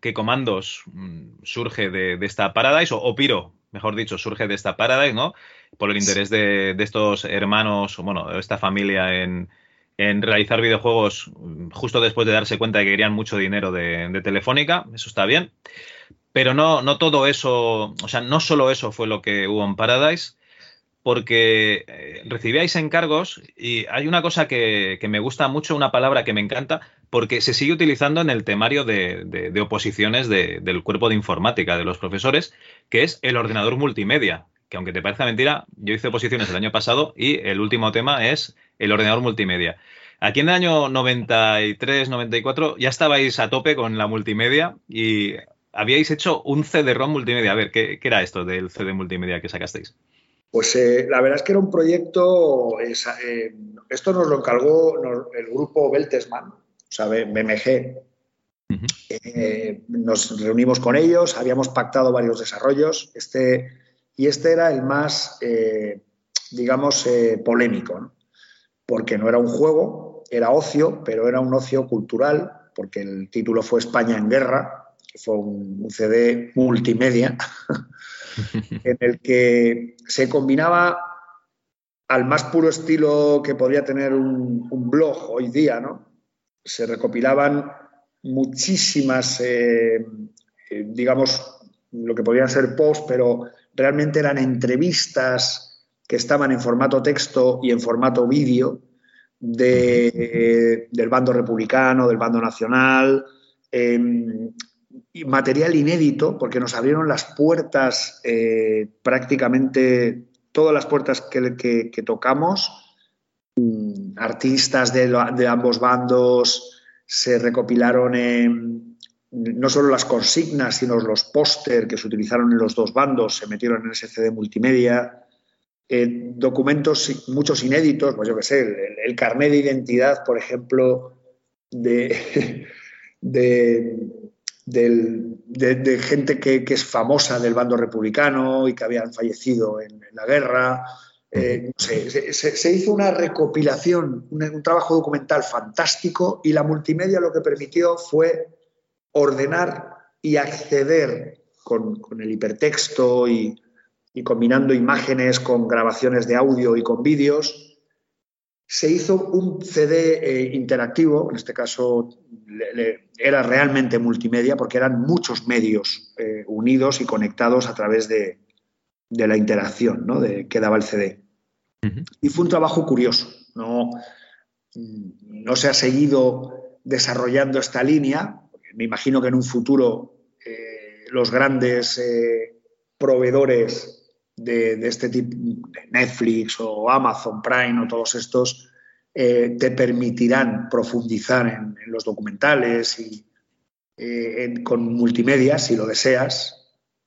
que Comandos mm, surge de, esta Paradise, o, Piro, mejor dicho, surge de esta Paradise, ¿no? Por el interés de, estos hermanos, o bueno, esta familia en, realizar videojuegos mm, justo después de darse cuenta de que querían mucho dinero de, de Telefónica, eso está bien. Pero no, no todo eso, o sea, no solo eso fue lo que hubo en Paradise, porque eh, recibíais encargos y hay una cosa que, me gusta mucho, una palabra que me encanta, porque se sigue utilizando en el temario de, oposiciones del cuerpo de informática de los profesores, que es el ordenador multimedia, que aunque te parezca mentira, yo hice oposiciones el año pasado y el último tema es el ordenador multimedia. Aquí en el año 93, 94 ya estabais a tope con la multimedia y habíais hecho un CD-ROM multimedia. A ver, ¿qué, ¿qué, era esto del CD multimedia que sacasteis? Pues eh, la verdad es que era un proyecto, eh, esto nos lo encargó el grupo Beltesman, o sea, BMG. Eh, nos reunimos con ellos, habíamos pactado varios desarrollos, este, y este era el más, digamos, polémico, porque no era un juego, era ocio, pero era un ocio cultural, porque el título fue España en Guerra, que fue un CD multimedia. *laughs* en el que se combinaba al más puro estilo que podría tener un, blog hoy día, ¿no? Se recopilaban muchísimas, eh, eh, digamos, lo que podrían ser posts, pero realmente eran entrevistas que estaban en formato texto y en formato vídeo del bando republicano, del bando nacional, em, material inédito, porque nos abrieron las puertas, eh, prácticamente todas las puertas que, tocamos, mm, artistas de, ambos bandos, se recopilaron no solo las consignas, sino los póster que se utilizaron en los dos bandos, se metieron en ese CD multimedia, eh, documentos, muchos inéditos, pues yo qué sé, el, el, carnet de identidad, por ejemplo, de *laughs* de, gente que, es famosa del bando republicano y que habían fallecido en, la guerra. Eh, se, hizo una recopilación, un, trabajo documental fantástico y la multimedia lo que permitió fue ordenar y acceder con, el hipertexto y, y combinando imágenes con grabaciones de audio y con vídeos, se hizo un CD eh, interactivo, en este caso era realmente multimedia porque eran muchos medios eh, unidos y conectados a través de, la interacción de, que daba el CD. Y fue un trabajo curioso. No, no se ha seguido desarrollando esta línea. Me imagino que en un futuro eh, los grandes proveedores de, este tipo, Netflix o Amazon Prime o todos estos, eh, te permitirán profundizar en, los documentales y eh, con multimedia, si lo deseas.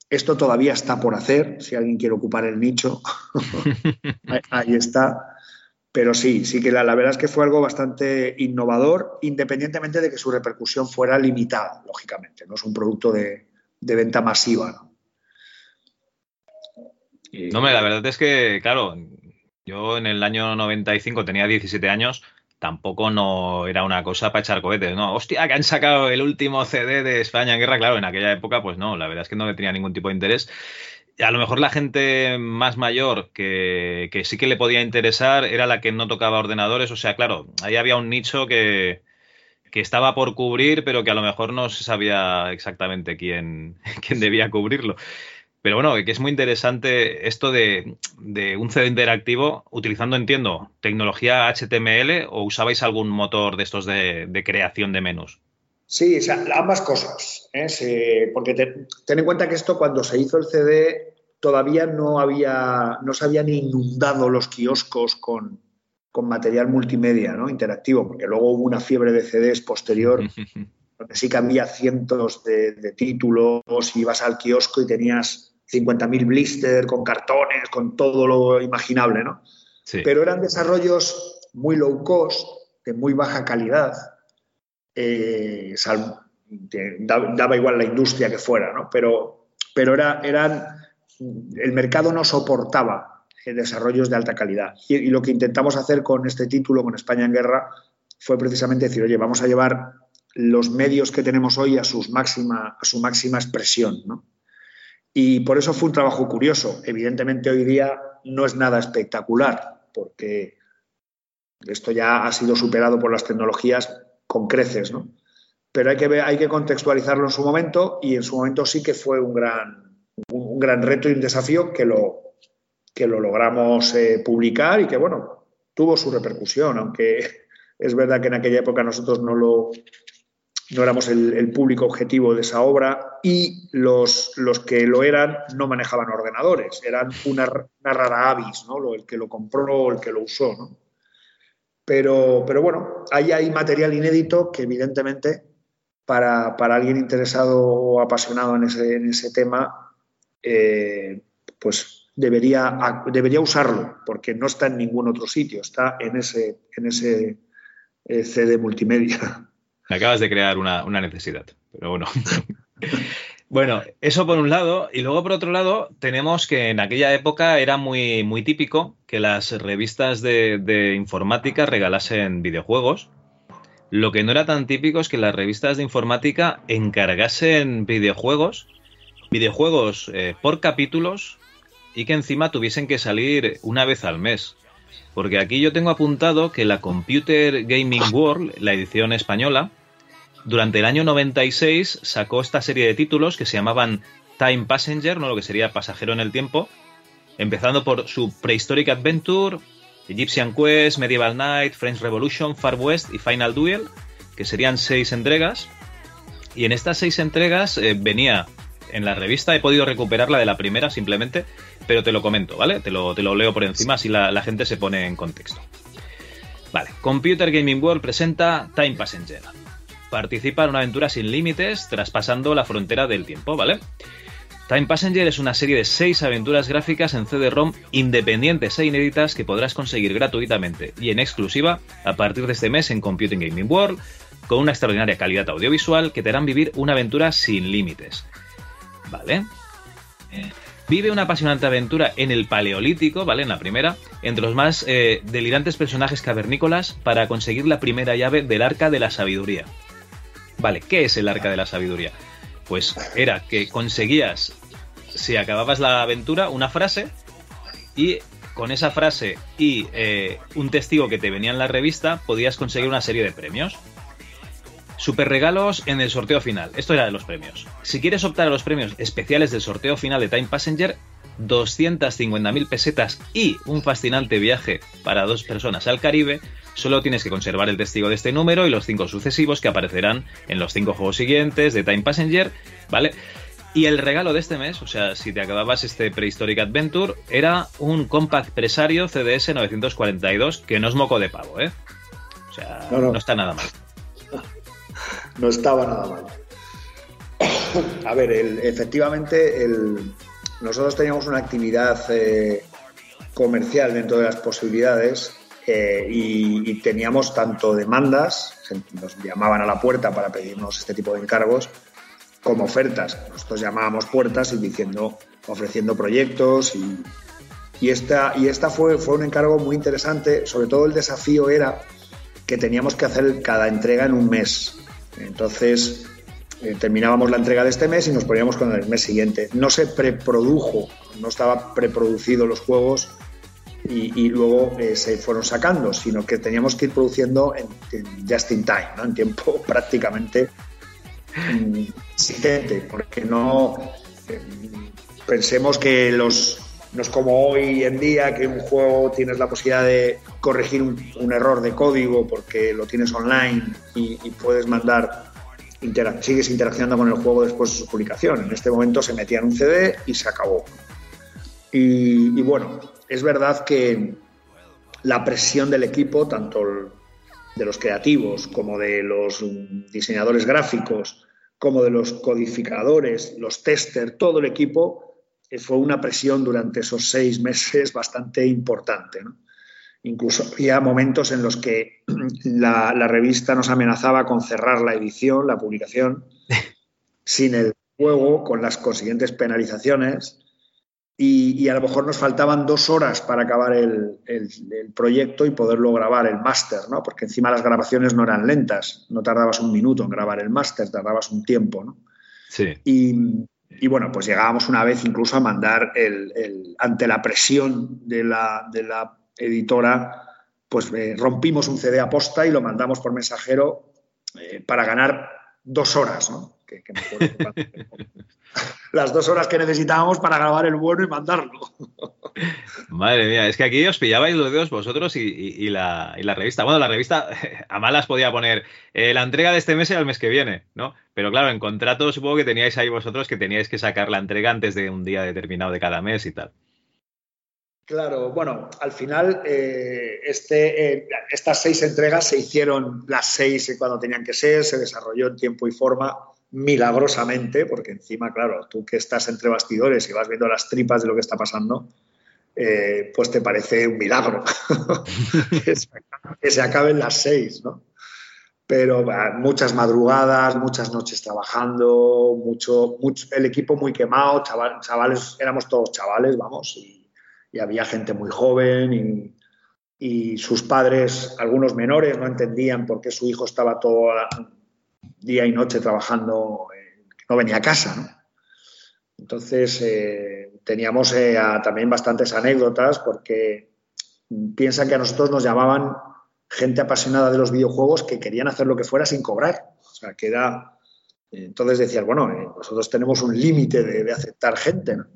Esto todavía está por hacer, si alguien quiere ocupar el nicho, *laughs* ahí está. Pero sí, sí que la, verdad es que fue algo bastante innovador, independientemente de que su repercusión fuera limitada, lógicamente. No es un producto de, de venta masiva. ¿no? No, la verdad es que, claro, yo en el año 95 tenía 17 años, tampoco no era una cosa para echar cohetes, ¿no? Hostia, que han sacado el último CD de España en guerra, claro, en aquella época, pues no, la verdad es que no le tenía ningún tipo de interés. A lo mejor la gente más mayor que, que sí que le podía interesar era la que no tocaba ordenadores, o sea, claro, ahí había un nicho que, que estaba por cubrir, pero que a lo mejor no se sabía exactamente quién, *laughs* quién debía cubrirlo. Pero bueno, que es muy interesante esto de, un CD interactivo utilizando, entiendo, tecnología HTML o usabais algún motor de estos de, creación de menús. Sí, ambas cosas. ¿eh? porque ten en cuenta que esto cuando se hizo el CD todavía no había, no se habían inundado los kioscos con, con material multimedia, ¿no? Interactivo, porque luego hubo una fiebre de CDs posterior, *laughs* donde sí que había cientos de, títulos, y ibas al kiosco y tenías 50.000 blisters con cartones, con todo lo imaginable, ¿no? Pero eran desarrollos muy low cost, de muy baja calidad, eh, daba igual la industria que fuera, ¿no? Pero, pero era, eran, el mercado no soportaba desarrollos de alta calidad. Y, lo que intentamos hacer con este título, con España en Guerra, fue precisamente decir, oye, vamos a llevar los medios que tenemos hoy a, sus máxima, a su máxima expresión. ¿no? Y por eso fue un trabajo curioso. Evidentemente hoy día no es nada espectacular, porque esto ya ha sido superado por las tecnologías con creces, ¿no? Pero hay que, ver, hay que contextualizarlo en su momento y en su momento sí que fue un gran, un gran reto y un desafío que lo, que lo logramos eh, publicar y que, bueno, tuvo su repercusión, aunque *laughs* es verdad que en aquella época nosotros no lo no éramos el, público objetivo de esa obra y los, los, que lo eran no manejaban ordenadores, eran una, rara avis, ¿no? el que lo compró, el que lo usó. ¿no? Pero, pero bueno, ahí hay material inédito que evidentemente para, para alguien interesado o apasionado en ese, en ese tema, eh, pues debería, debería usarlo, porque no está en ningún otro sitio, está en ese, en ese eh, CD multimedia. *laughs* Me acabas de crear una, necesidad, pero bueno. *laughs* bueno, eso por un lado, y luego por otro lado, tenemos que en aquella época era muy, muy típico que las revistas de, de informática regalasen videojuegos. Lo que no era tan típico es que las revistas de informática encargasen videojuegos, videojuegos eh, por capítulos y que encima tuviesen que salir una vez al mes. Porque aquí yo tengo apuntado que la Computer Gaming World, la edición española, durante el año 96 sacó esta serie de títulos que se llamaban Time Passenger, no lo que sería pasajero en el tiempo, empezando por su Prehistoric Adventure, Egyptian Quest, Medieval Knight, French Revolution, Far West y Final Duel, que serían seis entregas. Y en estas seis entregas eh, venía en la revista, he podido recuperarla de la primera simplemente, pero te lo comento, ¿vale? Te lo, te lo leo por encima, si la, gente se pone en contexto. Vale, Computer Gaming World presenta Time Passenger. Participa en una aventura sin límites, traspasando la frontera del tiempo, ¿vale? Time Passenger es una serie de seis aventuras gráficas en CD-ROM independientes e inéditas que podrás conseguir gratuitamente y en exclusiva a partir de este mes en Computing Gaming World, con una extraordinaria calidad audiovisual que te harán vivir una aventura sin límites. ¿Vale? Vive una apasionante aventura en el Paleolítico, ¿vale? En la primera, entre los más eh, delirantes personajes cavernícolas para conseguir la primera llave del Arca de la Sabiduría. Vale, ¿qué es el Arca de la Sabiduría? Pues era que conseguías, si acababas la aventura, una frase y con esa frase y eh, un testigo que te venía en la revista podías conseguir una serie de premios. Super regalos en el sorteo final. Esto era de los premios. Si quieres optar a los premios especiales del sorteo final de Time Passenger, 250.000 pesetas y un fascinante viaje para dos personas al Caribe, solo tienes que conservar el testigo de este número y los cinco sucesivos que aparecerán en los cinco juegos siguientes de Time Passenger, ¿vale? Y el regalo de este mes, o sea, si te acababas este Prehistoric Adventure, era un Compact Presario CDS 942, que no es moco de pavo, ¿eh? O sea, no está nada mal no estaba nada mal. *coughs* A ver, efectivamente, nosotros teníamos una actividad eh, comercial dentro de las posibilidades eh, y, teníamos tanto demandas, nos llamaban a la puerta para pedirnos este tipo de encargos, como ofertas. Nosotros llamábamos puertas y diciendo, ofreciendo proyectos y, y esta, y esta fue, fue un encargo muy interesante. Sobre todo el desafío era que teníamos que hacer cada entrega en un mes. Entonces, eh, terminábamos la entrega de este mes y nos poníamos con el mes siguiente. No se preprodujo, no estaba preproducido los juegos y, luego eh, se fueron sacando, sino que teníamos que ir produciendo en, just in time, ¿no? en tiempo *laughs* prácticamente mm, porque no eh, pensemos que los no es como hoy en día que un juego tienes la posibilidad de corregir un, error de código porque lo tienes online y, puedes mandar, sigues interaccionando con el juego después de su publicación. En este momento se metía en un CD y se acabó. Y, bueno, es verdad que la presión del equipo, tanto de los creativos como de los diseñadores gráficos, como de los codificadores, los testers, todo el equipo, fue una presión durante esos seis meses *laughs* bastante importante. Incluso había momentos en los que *clears throat* la, la, revista nos amenazaba con cerrar la edición, la publicación, *laughs* sin el juego, con las consiguientes penalizaciones y, a lo mejor nos faltaban dos horas para acabar el, proyecto y poderlo grabar, el máster, ¿no? Porque encima las grabaciones no eran lentas, no tardabas un minuto en grabar el máster, tardabas un tiempo, ¿no? Sí. Y, bueno, pues llegábamos una vez incluso a mandar el, ante la presión de la, de la editora, pues eh, rompimos un CD a posta y lo mandamos por mensajero eh, para ganar dos horas, ¿no? Que, las dos horas que necesitábamos para grabar el bueno y mandarlo. Madre mía, es que aquí os pillabais los dedos vosotros y, la, revista. Bueno, la revista *laughs* a malas podía poner eh, la entrega de este mes y al mes que viene, ¿no? Pero claro, en contrato supongo que teníais ahí vosotros que teníais que sacar la entrega antes de un día determinado de cada mes y tal. Claro, bueno, al final eh, este, eh, estas seis entregas se hicieron las seis cuando tenían que ser, se desarrolló en tiempo y forma milagrosamente, porque encima, claro, tú que estás entre bastidores y vas viendo las tripas de lo que está pasando, eh, pues te parece un milagro *laughs* que, se, acaben las seis, ¿no? Pero muchas madrugadas, muchas noches trabajando, mucho, mucho, el equipo muy quemado, chavales, éramos todos chavales, vamos, y, había gente muy joven y, y, sus padres, algunos menores, no entendían por qué su hijo estaba todo día y noche trabajando, no venía a casa. ¿no? Entonces, eh, teníamos eh, también bastantes anécdotas porque piensan que a nosotros nos llamaban gente apasionada de los videojuegos que querían hacer lo que fuera sin cobrar. O sea. Entonces decías, bueno, eh, nosotros tenemos un límite de, aceptar gente. ¿no?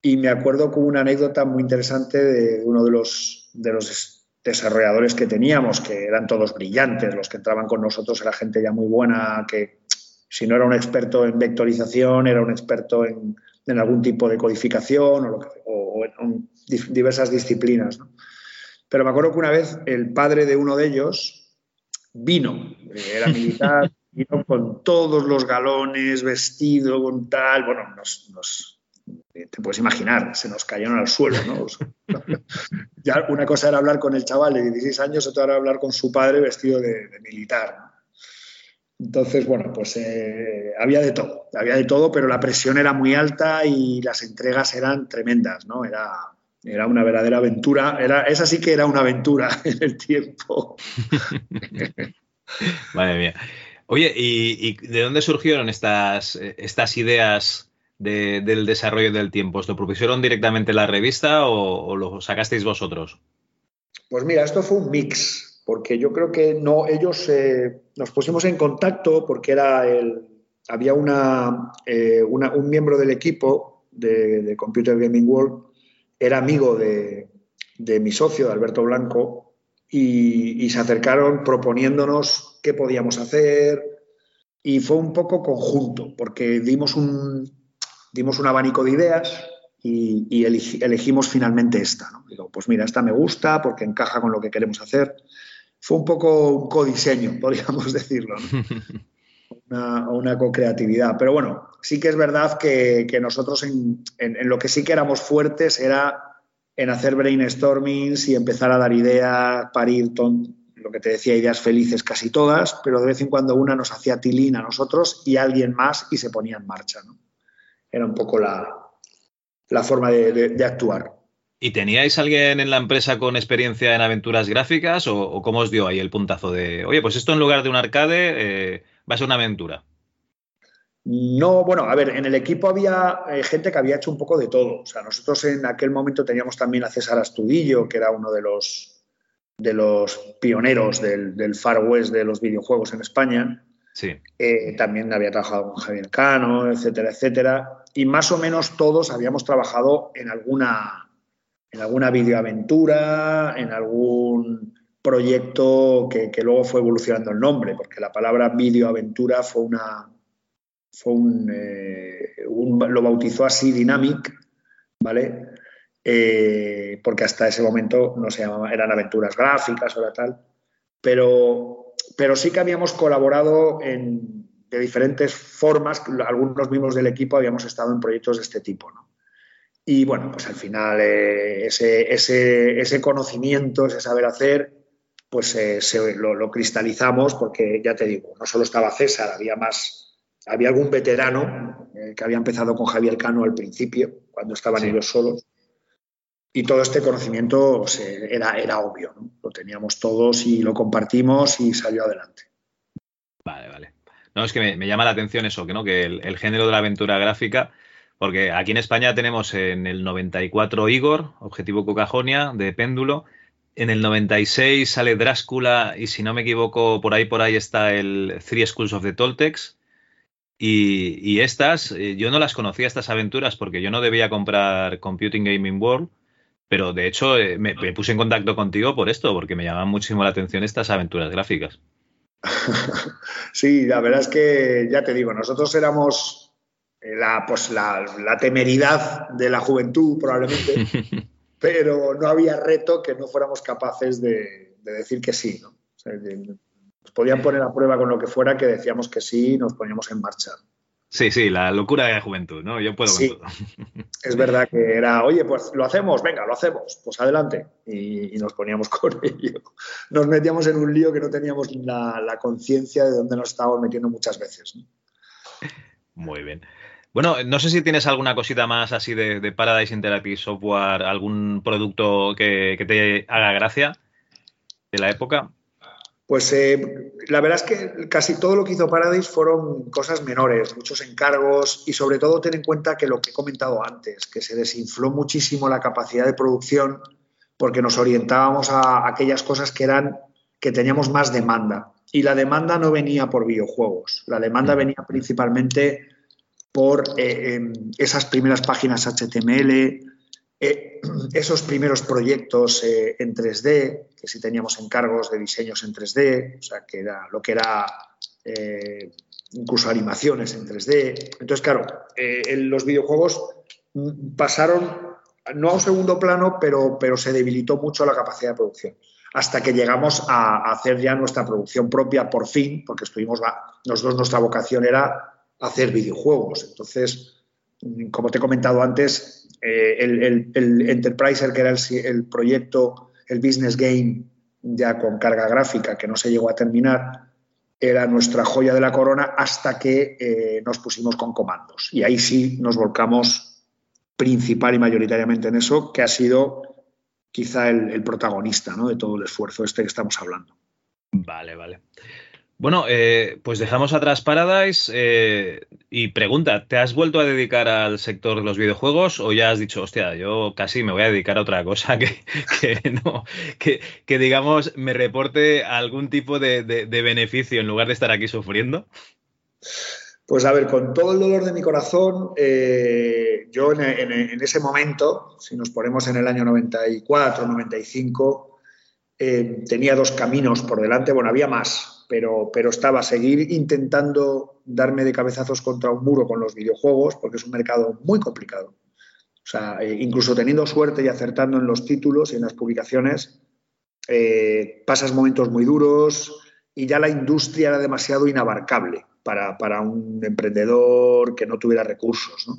Y me acuerdo con una anécdota muy interesante de uno de los, de los desarrolladores que teníamos, que eran todos brillantes, los que entraban con nosotros era gente ya muy buena, que si no era un experto en vectorización, era un experto en, algún tipo de codificación o, en diversas disciplinas. Pero me acuerdo que una vez el padre de uno de ellos vino, era militar, *laughs* vino con todos los galones, vestido con tal, bueno, nos te puedes imaginar, se nos cayeron al suelo, ¿no? *laughs* ya una cosa era hablar con el chaval de 16 años, otra era hablar con su padre vestido de, militar. Entonces, bueno, pues eh, había de todo, había de todo, pero la presión era muy alta y las entregas eran tremendas, ¿no? Era, era una verdadera aventura, era, esa sí que era una aventura *laughs* en el tiempo. *laughs* Madre mía. Oye, ¿y, ¿y, de dónde surgieron estas, estas ideas del desarrollo del tiempo? ¿Os lo propusieron directamente la revista o, lo sacasteis vosotros? Pues mira, esto fue un mix, porque yo creo que no, ellos eh, nos pusimos en contacto porque era el, había eh, una, un miembro del equipo de, Computer Gaming World, era amigo de, mi socio, de Alberto Blanco, y, se acercaron proponiéndonos qué podíamos hacer, y fue un poco conjunto, porque dimos un, dimos un abanico de ideas y, elegimos finalmente esta. Digo, pues mira, esta me gusta porque encaja con lo que queremos hacer. Fue un poco un codiseño, *laughs* podríamos decirlo, *laughs* una, una co-creatividad. Pero bueno, sí que es verdad que, nosotros en, lo que sí que éramos fuertes era en hacer brainstormings y empezar a dar ideas, parir, lo que te decía, ideas felices casi todas, pero de vez en cuando una nos hacía tilín a nosotros y alguien más y se ponía en marcha. ¿no? Era un poco la, forma de, actuar. ¿Y teníais alguien en la empresa con experiencia en aventuras gráficas o, cómo os dio ahí el puntazo de, oye, pues esto en lugar de un arcade eh, va a ser una aventura? No, bueno, a ver, en el equipo había eh, gente que había hecho un poco de todo. O sea, nosotros en aquel momento teníamos también a César Astudillo, que era uno de los, de los pioneros del, del Far West de los videojuegos en España. Sí. Eh, también había trabajado con Javier Cano, etcétera, etcétera. Y más o menos todos habíamos trabajado en alguna, en alguna videoaventura, en algún proyecto que, luego fue evolucionando el nombre, porque la palabra videoaventura fue una. Fue un, eh, lo bautizó así Dynamic, ¿vale? eh, porque hasta ese momento no se llamaban, eran aventuras gráficas o tal, pero, pero sí que habíamos colaborado en, de diferentes formas, algunos miembros del equipo habíamos estado en proyectos de este tipo. ¿no? Y bueno, pues al final eh, ese, ese, ese, conocimiento, ese saber hacer, pues eh, se, lo, lo, cristalizamos porque ya te digo, no solo estaba César, había más, había algún veterano eh, que había empezado con Javier Cano al principio, cuando estaban sí. ellos solos. Y todo este conocimiento se, era, era obvio, ¿no? lo teníamos todos y lo compartimos y salió adelante. Vale, vale. No, es que me, llama la atención eso, que, ¿no? que el, género de la aventura gráfica porque aquí en España tenemos en el 94 Igor, Objetivo Cocajonia, de péndulo. En el 96 sale Drácula y si no me equivoco, por ahí por ahí está el Three Schools of the Toltecs. Y, y, estas, eh, yo no las conocía, estas aventuras, porque yo no debía comprar Computing Gaming World, pero de hecho eh, me, me, puse en contacto contigo por esto, porque me llamaban muchísimo la atención estas aventuras gráficas. *laughs* Sí, la verdad es que ya te digo, nosotros éramos la, pues la, la, temeridad de la juventud probablemente, *laughs* pero no había reto que no fuéramos capaces de, de decir que sí. ¿no? O sea, nos podían poner a prueba con lo que fuera que decíamos que sí y nos poníamos en marcha. Sí, sí, la locura de la juventud, ¿no? Yo puedo sí, con todo. *laughs* Es verdad que era, oye, pues lo hacemos, venga, lo hacemos, pues adelante. Y, y nos poníamos *laughs* con ello. Nos metíamos en un lío que no teníamos la, la conciencia de dónde nos estábamos metiendo muchas veces. ¿no? Muy bien. Bueno, no sé si tienes alguna cosita más así de, de Paradise Interactive Software, algún producto que, que, te haga gracia de la época. Pues eh, la verdad es que casi todo lo que hizo Paradise fueron cosas menores, muchos encargos y sobre todo ten en cuenta que lo que he comentado antes, que se desinfló muchísimo la capacidad de producción porque nos orientábamos a aquellas cosas que eran que teníamos más demanda. Y la demanda no venía por videojuegos, la demanda venía principalmente por eh, eh, esas primeras páginas HTML, eh, *clears throat* esos primeros proyectos eh, en 3D, que sí teníamos encargos de diseños en 3D, o sea, que era lo que era eh, incluso animaciones en 3D. Entonces, claro, los videojuegos pasaron no a un segundo plano, pero, pero se debilitó mucho la capacidad de producción hasta que llegamos a, hacer ya nuestra producción propia por fin, porque estuvimos, nosotros nuestra vocación era hacer videojuegos. Entonces, como te he comentado antes, eh, el, el, el, Enterpriser, que era el, el, proyecto, el business game ya con carga gráfica, que no se llegó a terminar, era nuestra joya de la corona hasta que eh, nos pusimos con comandos. Y ahí sí nos volcamos principal y mayoritariamente en eso, que ha sido quizá el, protagonista de todo el esfuerzo este que estamos hablando. Vale, vale. Bueno, eh, pues dejamos atrás Paradise eh, y pregunta, ¿te has vuelto a dedicar al sector de los videojuegos o ya has dicho, hostia, yo casi me voy a dedicar a otra cosa *laughs* que, que no, que, digamos me reporte algún tipo de, de, beneficio en lugar de estar aquí sufriendo? Pues a ver, con todo el dolor de mi corazón, eh, yo en, ese momento, si nos ponemos en el año 94, 95, eh, tenía dos caminos por delante, bueno, había más, pero, pero estaba seguir intentando darme de cabezazos contra un muro con los videojuegos, porque es un mercado muy complicado. O sea, eh, incluso teniendo suerte y acertando en los títulos y en las publicaciones, eh, pasas momentos muy duros y ya la industria era demasiado inabarcable para, para un emprendedor que no tuviera recursos. ¿no?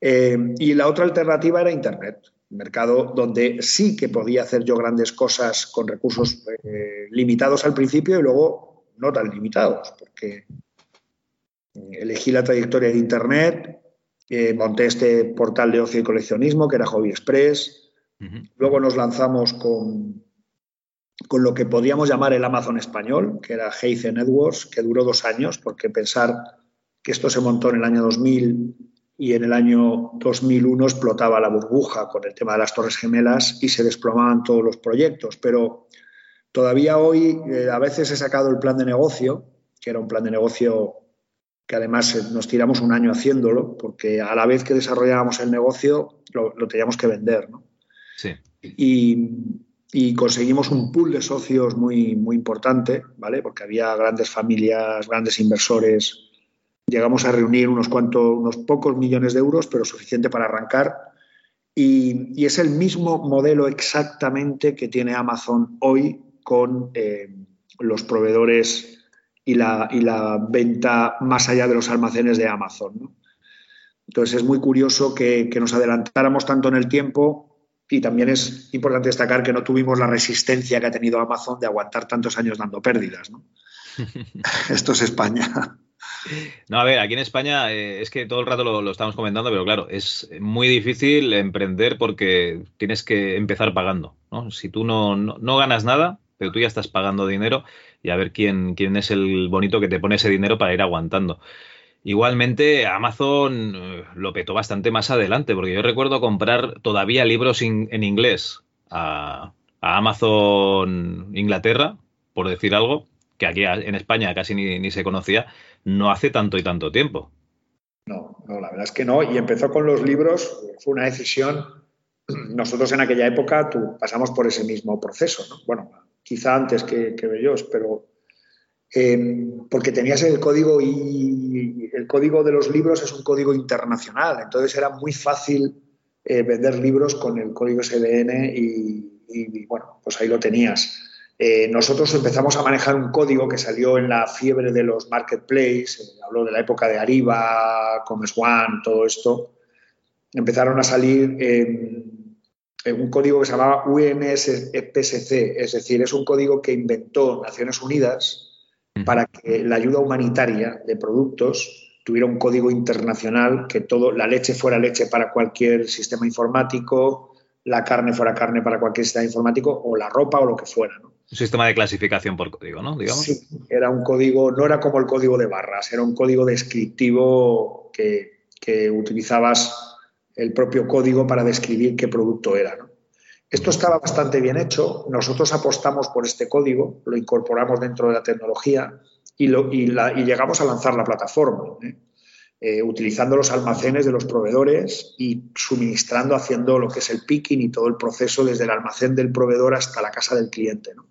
Eh, y la otra alternativa era Internet mercado donde sí que podía hacer yo grandes cosas con recursos eh, limitados al principio y luego no tan limitados, porque elegí la trayectoria de Internet, eh, monté este portal de ocio y coleccionismo que era Hobby Express, uh -huh. luego nos lanzamos con, con lo que podíamos llamar el Amazon español, que era Heize Networks, que duró dos años, porque pensar que esto se montó en el año 2000 y en el año 2001 explotaba la burbuja con el tema de las Torres Gemelas y se desplomaban todos los proyectos. Pero todavía hoy eh, a veces he sacado el plan de negocio, que era un plan de negocio que además eh, nos tiramos un año haciéndolo, porque a la vez que desarrollábamos el negocio lo, lo teníamos que vender. ¿no? Sí. Y, y, conseguimos un pool de socios muy, muy importante, ¿vale? porque había grandes familias, grandes inversores llegamos a reunir unos cuantos, unos pocos millones de euros, pero suficiente para arrancar. Y, es el mismo modelo exactamente que tiene Amazon hoy con eh, los proveedores y la, y la, venta más allá de los almacenes de Amazon. Entonces es muy curioso que, que, nos adelantáramos tanto en el tiempo y también es importante destacar que no tuvimos la resistencia que ha tenido Amazon de aguantar tantos años dando pérdidas. ¿no? *laughs* Esto es España. No, a ver, aquí en España eh, es que todo el rato lo, estamos comentando, pero claro, es muy difícil emprender porque tienes que empezar pagando. ¿no? Si tú no, no, ganas nada, pero tú ya estás pagando dinero y a ver quién, quién es el bonito que te pone ese dinero para ir aguantando. Igualmente, Amazon eh, lo petó bastante más adelante, porque yo recuerdo comprar todavía libros en inglés a, a Amazon Inglaterra, por decir algo, que aquí en España casi ni, se conocía, no hace tanto y tanto tiempo. No, no, la verdad es que no. Y empezó con los libros, fue una decisión. Nosotros en aquella época tú, pasamos por ese mismo proceso, ¿no? Bueno, quizá antes que, ellos, pero eh, porque tenías el código y el código de los libros es un código internacional, entonces era muy fácil eh, vender libros con el código SDN y, bueno, pues ahí lo tenías. Eh, nosotros empezamos a manejar un código que salió en la fiebre de los marketplaces, eh, hablo de la época de Ariba, Commerce One, todo esto. Empezaron a salir un código que se llamaba UNSPSC, es decir, es un código que inventó Naciones Unidas para que la ayuda humanitaria de productos tuviera un código internacional, que todo, la leche fuera leche para cualquier sistema informático, la carne fuera carne para cualquier sistema informático, o la ropa o lo que fuera. ¿no? Un sistema de clasificación por código, ¿no? Digamos. Sí, era un código, no era como el código de barras, era un código descriptivo que, utilizabas el propio código para describir qué producto era. Esto estaba bastante bien hecho, nosotros apostamos por este código, lo incorporamos dentro de la tecnología y, llegamos a lanzar la plataforma. ¿eh? Eh, utilizando los almacenes de los proveedores y suministrando, haciendo lo que es el picking y todo el proceso desde el almacén del proveedor hasta la casa del cliente. ¿no?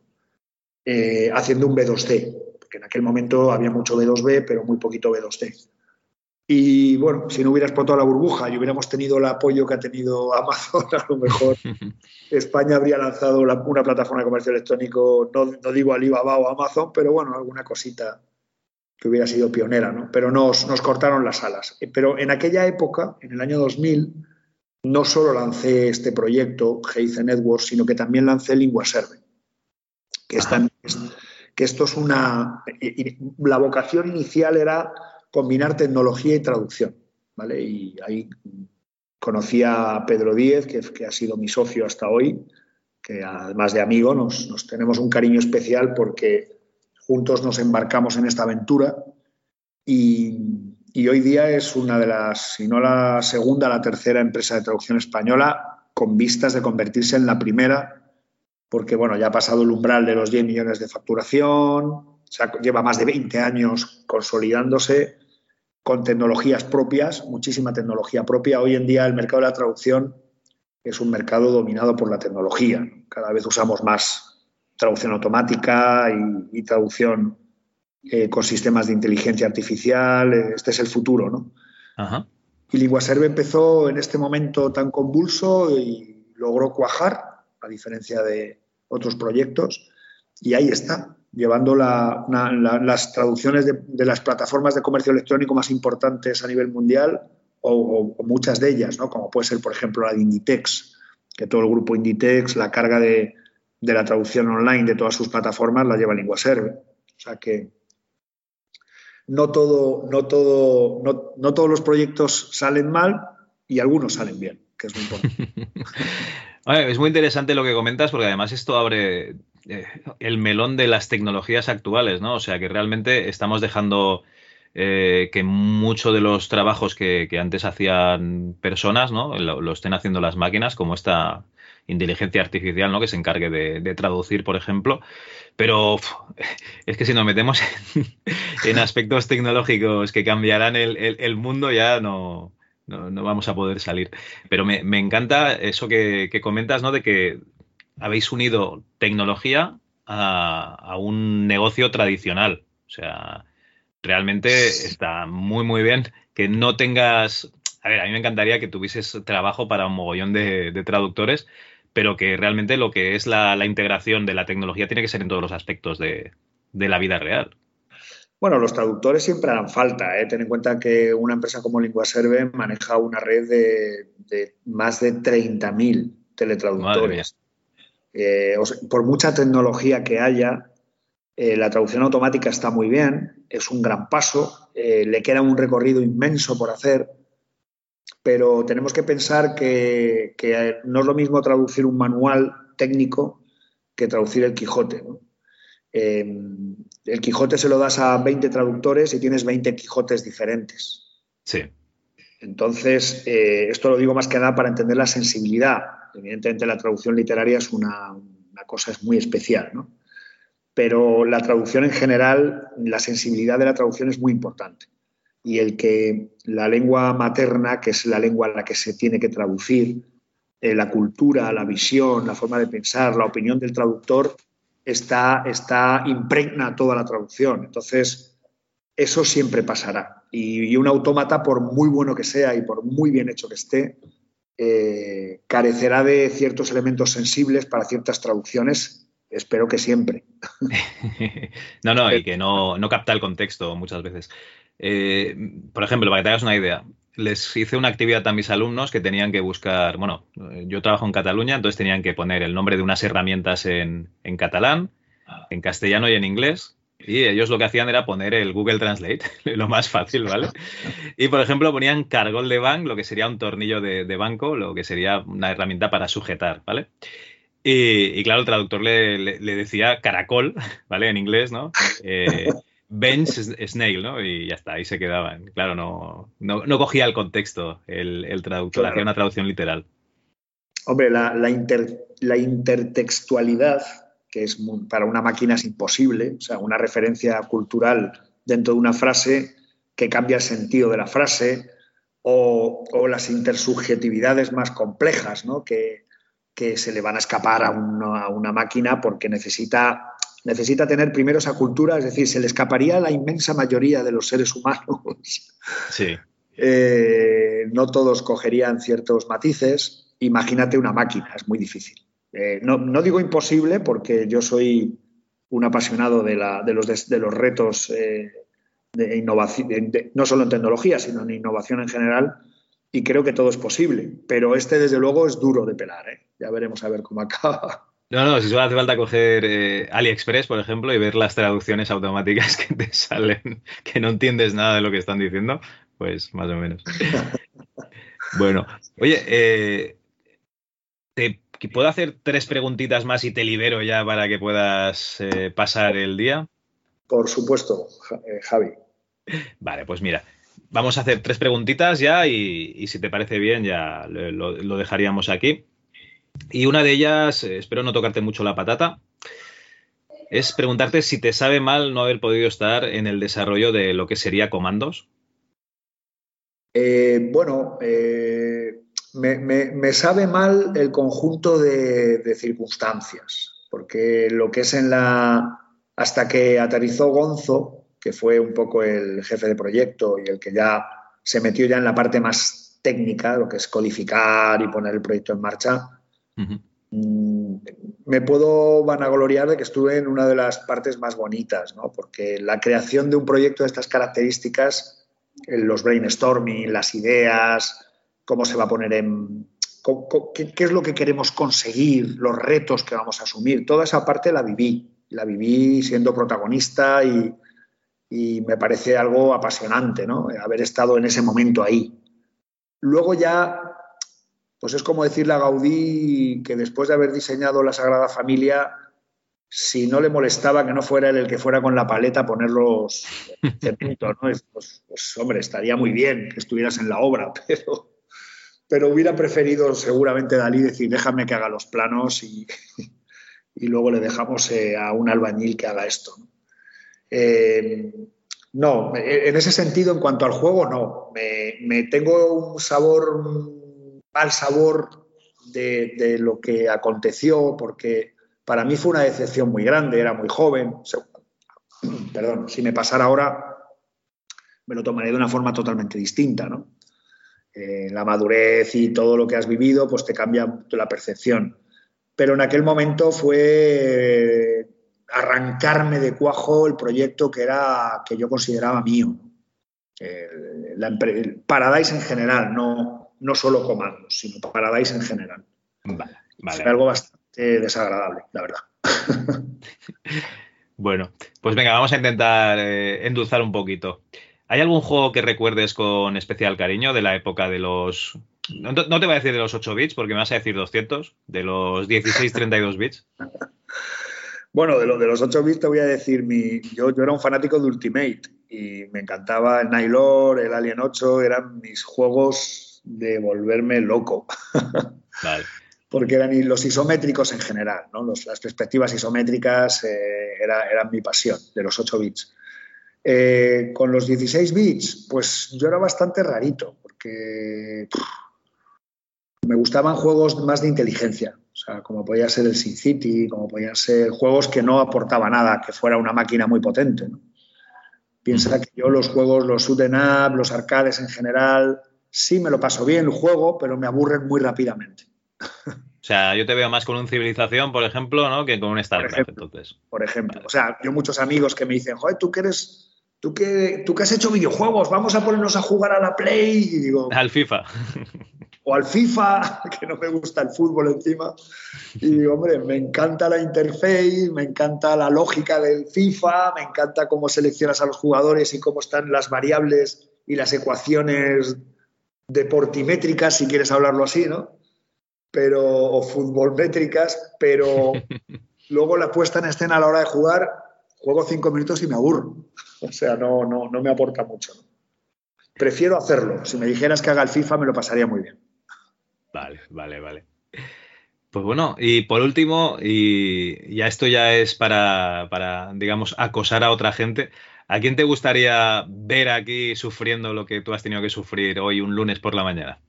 Eh, haciendo un B2C, porque en aquel momento había mucho B2B, pero muy poquito B2C. Y bueno, si no hubiera explotado la burbuja y hubiéramos tenido el apoyo que ha tenido *laughs* Amazon, a lo mejor *laughs* España habría lanzado una plataforma de comercio electrónico, no, no, digo Alibaba o Amazon, pero bueno, alguna cosita que hubiera sido pionera, ¿no? Pero nos, nos cortaron las alas. Pero en aquella época, en el año 2000, no solo lancé este proyecto, Heize Networks, sino que también lancé LinguaServe, que, que esto es una... La vocación inicial era combinar tecnología y traducción, ¿vale? Y ahí conocí a Pedro Díez, que, ha sido mi socio hasta hoy, que además de amigo nos, nos tenemos un cariño especial porque juntos nos embarcamos en esta aventura. Y, hoy día es una de las, si no la segunda, la tercera empresa de traducción española con vistas de convertirse en la primera, porque bueno, ya ha pasado el umbral de los 10 millones de facturación, lleva más de 20 años consolidándose con tecnologías propias, muchísima tecnología propia. Hoy en día el mercado de la traducción es un mercado dominado por la tecnología. Cada vez usamos más traducción automática y, traducción eh, con sistemas de inteligencia artificial. Este es el futuro, ¿no? Ajá. Y LinguaServe empezó en este momento tan convulso y logró cuajar, a diferencia de otros proyectos, y ahí está, llevando las traducciones de, las plataformas de comercio electrónico más importantes a nivel mundial, o, muchas de ellas, ¿no? como puede ser, por ejemplo, la de Inditex, que todo el grupo Inditex, la carga de, la traducción online de todas sus plataformas la lleva LinguaServe. O sea que no, todo, no, todo, no, todos los proyectos salen mal y algunos salen bien, que es muy importante. *laughs* es muy interesante lo que comentas porque además esto abre eh, el melón de las tecnologías actuales, ¿no? O sea que realmente estamos dejando eh, que muchos de los trabajos que, antes hacían personas, ¿no? lo, estén haciendo las máquinas, como esta inteligencia artificial, ¿no? Que se encargue de, traducir, por ejemplo. Pero es que si nos metemos *laughs* en, aspectos tecnológicos que cambiarán el, mundo, ya no, no, vamos a poder salir. Pero me, encanta eso que, comentas, ¿no? De que habéis unido tecnología a, a, un negocio tradicional. O sea, realmente está muy, muy bien que no tengas a ver, a mí me encantaría que tuvieses trabajo para un mogollón de, traductores, pero que realmente lo que es la, integración de la tecnología tiene que ser en todos los aspectos de, la vida real. Bueno, los traductores siempre harán falta. ¿eh? Ten en cuenta que una empresa como LinguaServe maneja una red de, más de 30.000 teletraductores. Eh, por mucha tecnología que haya, eh, la traducción automática está muy bien, es un gran paso, eh, le queda un recorrido inmenso por hacer, pero tenemos que pensar que, no es lo mismo traducir un manual técnico que traducir el Quijote. El Quijote se lo das a 20 traductores y tienes 20 Quijotes diferentes. Sí. Entonces, esto lo digo más que nada para entender la sensibilidad Evidentemente la traducción literaria es una, cosa es muy especial, ¿no? Pero la traducción en general, la sensibilidad de la traducción es muy importante. Y el que la lengua materna, que es la lengua en la que se tiene que traducir, eh, la cultura, la visión, la forma de pensar, la opinión del traductor, está, está impregna toda la traducción. Entonces, eso siempre pasará. Y, un autómata, por muy bueno que sea y por muy bien hecho que esté, eh, carecerá de ciertos elementos sensibles para ciertas traducciones, espero que siempre. *laughs* no, no, y que no, capta el contexto muchas veces. Eh, por ejemplo, para que te hagas una idea, les hice una actividad a mis alumnos que tenían que buscar, bueno, yo trabajo en Cataluña, entonces tenían que poner el nombre de unas herramientas en catalán, en castellano y en inglés, y ellos lo que hacían era poner el Google Translate, *laughs* lo más fácil, ¿vale? *laughs* Y por ejemplo ponían cargol de bank, lo que sería un tornillo de, banco, lo que sería una herramienta para sujetar, ¿vale? Y, claro, el traductor le, decía caracol, *laughs* ¿vale? En inglés, ¿no? Eh, bench snail, ¿no? Y ya está, ahí se quedaban. Claro, no, no, cogía el contexto el, traductor, hacía una traducción literal. Hombre, la, la intertextualidad que es para una máquina es imposible, o sea, una referencia cultural dentro de una frase que cambia el sentido de la frase, o, las intersubjetividades más complejas, ¿no? que, se le van a escapar a una, máquina porque necesita, necesita tener primero esa cultura, es decir, se le escaparía a la inmensa mayoría de los seres humanos. Sí. Eh, no todos cogerían ciertos matices. Imagínate una máquina, es muy difícil. Eh, no, digo imposible porque yo soy un apasionado de, los, de los, retos eh, de innovación, no solo en tecnología, sino en innovación en general, y creo que todo es posible. Pero este, desde luego, es duro de pelar. ¿eh? Ya veremos a ver cómo acaba. No, no, si solo hace falta coger AliExpress, por ejemplo, y ver las traducciones automáticas *laughs* que te salen, que no entiendes nada de lo que están diciendo, pues más o menos. *laughs* bueno, oye, te ¿Puedo hacer tres preguntitas más y te libero ya para que puedas eh, pasar el día? Por supuesto, eh, Javi. Vale, pues mira, vamos a hacer tres preguntitas ya y, si te parece bien ya lo, dejaríamos aquí. Y una de ellas, eh, espero no tocarte mucho la patata, es preguntarte si te sabe mal no haber podido estar en el desarrollo de lo que sería comandos. bueno, me, sabe mal el conjunto de, circunstancias, porque lo que es en la... Hasta que aterrizó Gonzo, que fue un poco el jefe de proyecto y el que ya se metió ya en la parte más técnica, lo que es codificar y poner el proyecto en marcha, mm, me puedo vanagloriar de que estuve en una de las partes más bonitas, ¿no? porque la creación de un proyecto de estas características, los brainstorming, las ideas, cómo se va a poner en... Qué, es lo que queremos conseguir, los retos que vamos a asumir. Toda esa parte la viví, la viví siendo protagonista y, me parece algo apasionante, ¿no? Haber estado en ese momento ahí. Luego ya, pues es como decirle a Gaudí que después de haber diseñado la Sagrada Familia, si no le molestaba que no fuera él el que fuera con la paleta a ponerlos de punto, ¿no? Pues, pues, hombre, estaría muy bien que estuvieras en la obra, *laughs* pero pero hubiera preferido seguramente Dalí decir, déjame que haga los planos y, *laughs* luego le dejamos eh, a un albañil que haga esto. no, eh, en ese sentido, en cuanto al juego, no. Me, tengo un sabor, mal sabor de, lo que aconteció, porque para mí fue una decepción muy grande, era muy joven. Perdón, si me pasara ahora, me lo tomaría de una forma totalmente distinta, ¿no? Eh, la madurez y todo lo que has vivido, pues te cambia la percepción. Pero en aquel momento fue arrancarme de cuajo el proyecto que era que yo consideraba mío. el Paradise en general, no, no solo comandos, sino Paradise en general. Vale, Fue algo bastante desagradable, la verdad. *laughs* bueno, pues venga, vamos a intentar eh, endulzar un poquito. ¿Hay algún juego que recuerdes con especial cariño de la época de los... No, te voy a decir de los 8 bits, porque me vas a decir 200, de los 16-32 bits. *laughs* Bueno, de, de los 8 bits te voy a decir, mi, yo, yo era un fanático de Ultimate y me encantaba el Nylor, el Alien 8, eran mis juegos de volverme loco. Vale. *laughs* Porque eran los isométricos en general, ¿no? las perspectivas isométricas eh, eran mi pasión, de los 8 bits. Eh, con los 16 bits, pues yo era bastante rarito, porque me gustaban juegos más de inteligencia, o sea, como podía ser el Sin City, como podían ser juegos que no aportaba nada, que fuera una máquina muy potente. Piensa que yo los juegos, los shoot up, los arcades en general, sí me lo paso bien el juego, pero me aburren muy rápidamente. O sea, yo te veo más con un civilización, por ejemplo, ¿no? Que con un StarCraft, entonces. Por ejemplo. O sea, yo muchos amigos que me dicen, joder, tú que eres ¿Tú que, tú que has hecho videojuegos, vamos a ponernos a jugar a la Play. Y digo, al FIFA. O al FIFA, *laughs* que no me gusta el fútbol encima. Y digo, hombre, me encanta la interface, me encanta la lógica del FIFA, me encanta cómo seleccionas a los jugadores y cómo están las variables y las ecuaciones deportimétricas, si quieres hablarlo así, ¿no? Pero, o métricas, pero *laughs* luego la puesta en escena a la hora de jugar, juego cinco minutos y me aburro. O sea, no, no, no me aporta mucho. Prefiero hacerlo. Si me dijeras que haga el FIFA, me lo pasaría muy bien. Vale, vale, vale. Pues bueno, y por último, y ya esto ya es para, para, digamos, acosar a otra gente. ¿A quién te gustaría ver aquí sufriendo lo que tú has tenido que sufrir hoy un lunes por la mañana?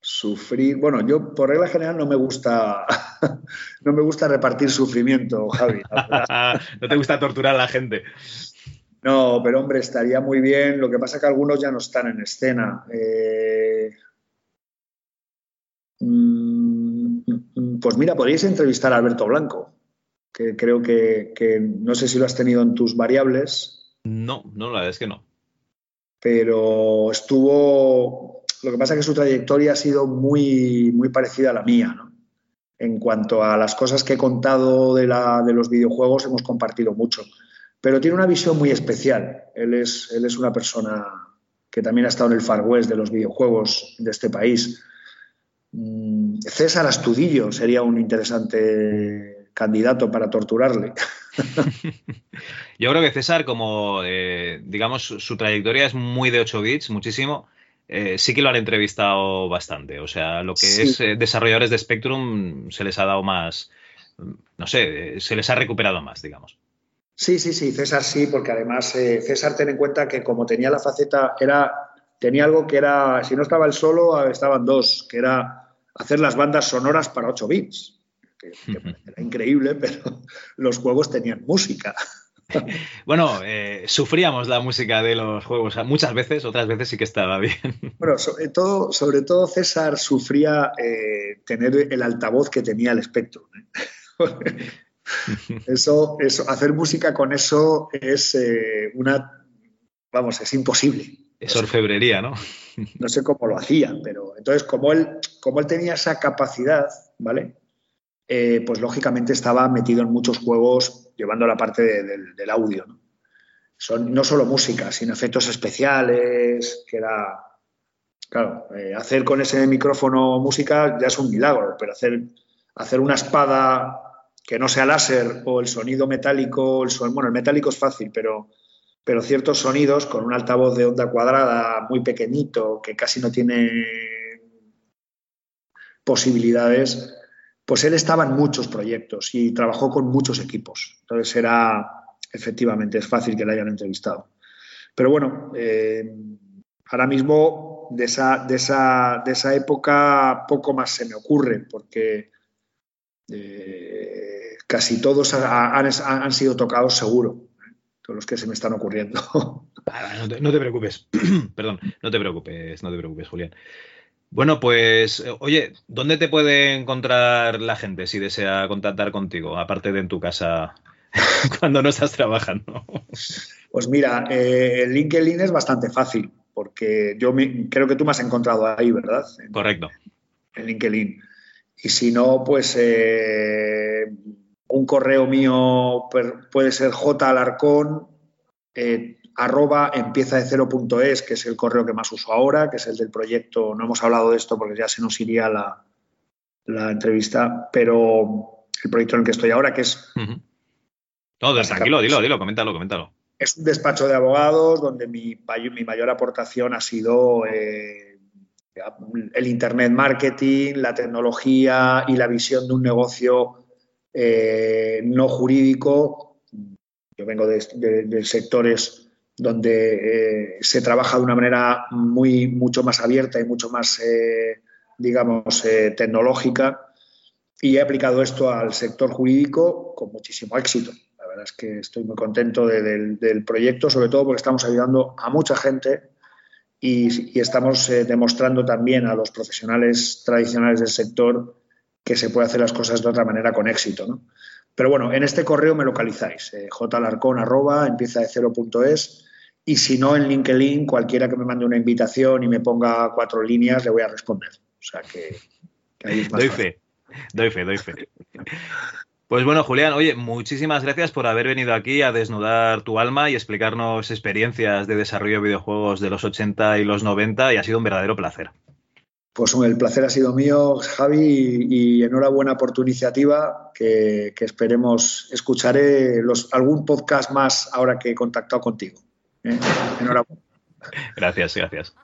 Sufrir, bueno, yo por regla general no me gusta, *laughs* no me gusta repartir sufrimiento, Javi. *laughs* no te gusta torturar a la gente. No, pero hombre, estaría muy bien. Lo que pasa es que algunos ya no están en escena. Eh, mm, pues mira, podríais entrevistar a Alberto Blanco, que creo que, que, no sé si lo has tenido en tus variables. No, no, la verdad es que no. Pero estuvo lo que pasa es que su trayectoria ha sido muy, muy parecida a la mía, ¿no? En cuanto a las cosas que he contado de, la, de los videojuegos, hemos compartido mucho. Pero tiene una visión muy especial. Él es, él es una persona que también ha estado en el Far West de los videojuegos de este país. Mm, César Astudillo sería un interesante candidato para torturarle. *laughs* Yo creo que César, como eh, digamos, su trayectoria es muy de 8 bits, muchísimo. Eh, sí que lo han entrevistado bastante. O sea, lo que es eh, desarrolladores de Spectrum se les ha dado más, no sé, se les ha recuperado más, digamos. Sí, sí, sí, César sí, porque además César ten en cuenta que como tenía la faceta, era, tenía algo que era, si no estaba el solo, estaban dos, que era hacer las bandas sonoras para 8 bits. Que era increíble, pero *laughs* los juegos tenían música. *laughs* bueno, eh, sufríamos la música de los juegos muchas veces, otras veces sí que estaba bien. *laughs* Bueno, sobre todo, sobre todo César sufría eh, tener el altavoz que tenía el espectro. ¿eh? eso, eso, hacer música con eso es una, vamos, es imposible. Es orfebrería, ¿no? no sé cómo lo hacía, pero entonces como él, como él tenía esa capacidad, ¿vale? Pues lógicamente estaba metido en muchos juegos llevando la parte del audio. ¿no? Son no solo música, sino efectos especiales, que era, claro, eh, hacer con ese micrófono música ya es un milagro, pero hacer, hacer una espada que no sea láser o el sonido metálico, el bueno, el metálico es fácil, pero, pero ciertos sonidos con un altavoz de onda cuadrada muy pequeñito, que casi no tiene posibilidades, pues él estaba en muchos proyectos y trabajó con muchos equipos. Entonces era, efectivamente, es fácil que le hayan entrevistado. Pero bueno, eh, ahora mismo de esa, de, esa, de esa, época poco más se me ocurre, porque eh, casi todos han, sido tocados seguro. todos los que se me están ocurriendo. *laughs* no, te, no te preocupes, *clears throat* perdón, no te preocupes, no te preocupes, Julián. Bueno, pues, eh, oye, ¿dónde te puede encontrar la gente si desea contactar contigo, aparte de en tu casa *laughs* cuando no estás trabajando? Pues mira, eh, LinkedIn es bastante fácil, porque yo creo que tú me has encontrado ahí, ¿verdad? Correcto. En LinkedIn. Y si no, pues eh, un correo mío puede ser jalarcón eh, arroba empieza de cero.es, que es el correo que más uso ahora, que es el del proyecto. No hemos hablado de esto porque ya se nos iría la, entrevista, pero el proyecto en el que estoy ahora, que es. No, tranquilo, dilo, dilo, coméntalo, coméntalo. Es un despacho de abogados donde mi, mi mayor aportación ha sido eh, el Internet marketing, la tecnología y la visión de un negocio eh, no jurídico. Yo vengo de sectores donde eh, se trabaja de una manera muy, mucho más abierta y mucho más, eh, digamos, eh, tecnológica. Y he aplicado esto al sector jurídico con muchísimo éxito. La verdad es que estoy muy contento del proyecto, sobre todo porque estamos ayudando a mucha gente y, y estamos demostrando también a los profesionales tradicionales del sector que se puede hacer las cosas de otra manera con éxito. ¿no? Pero bueno, en este correo me localizáis, eh, jalarcón arroba empieza de cero.es y si no en LinkedIn, cualquiera que me mande una invitación y me ponga cuatro líneas, le voy a responder. O sea que, ahí es más Doy fe, doy fe, doy fe. Pues bueno, Julián, oye, muchísimas gracias por haber venido aquí a desnudar tu alma y explicarnos experiencias de desarrollo de videojuegos de los 80 y los 90 y ha sido un verdadero placer. Pues el placer ha sido mío, Javi, y, enhorabuena por tu iniciativa, que, esperemos escucharé los, algún podcast más ahora que he contactado contigo. ¿Eh? Enhorabuena. Gracias, gracias.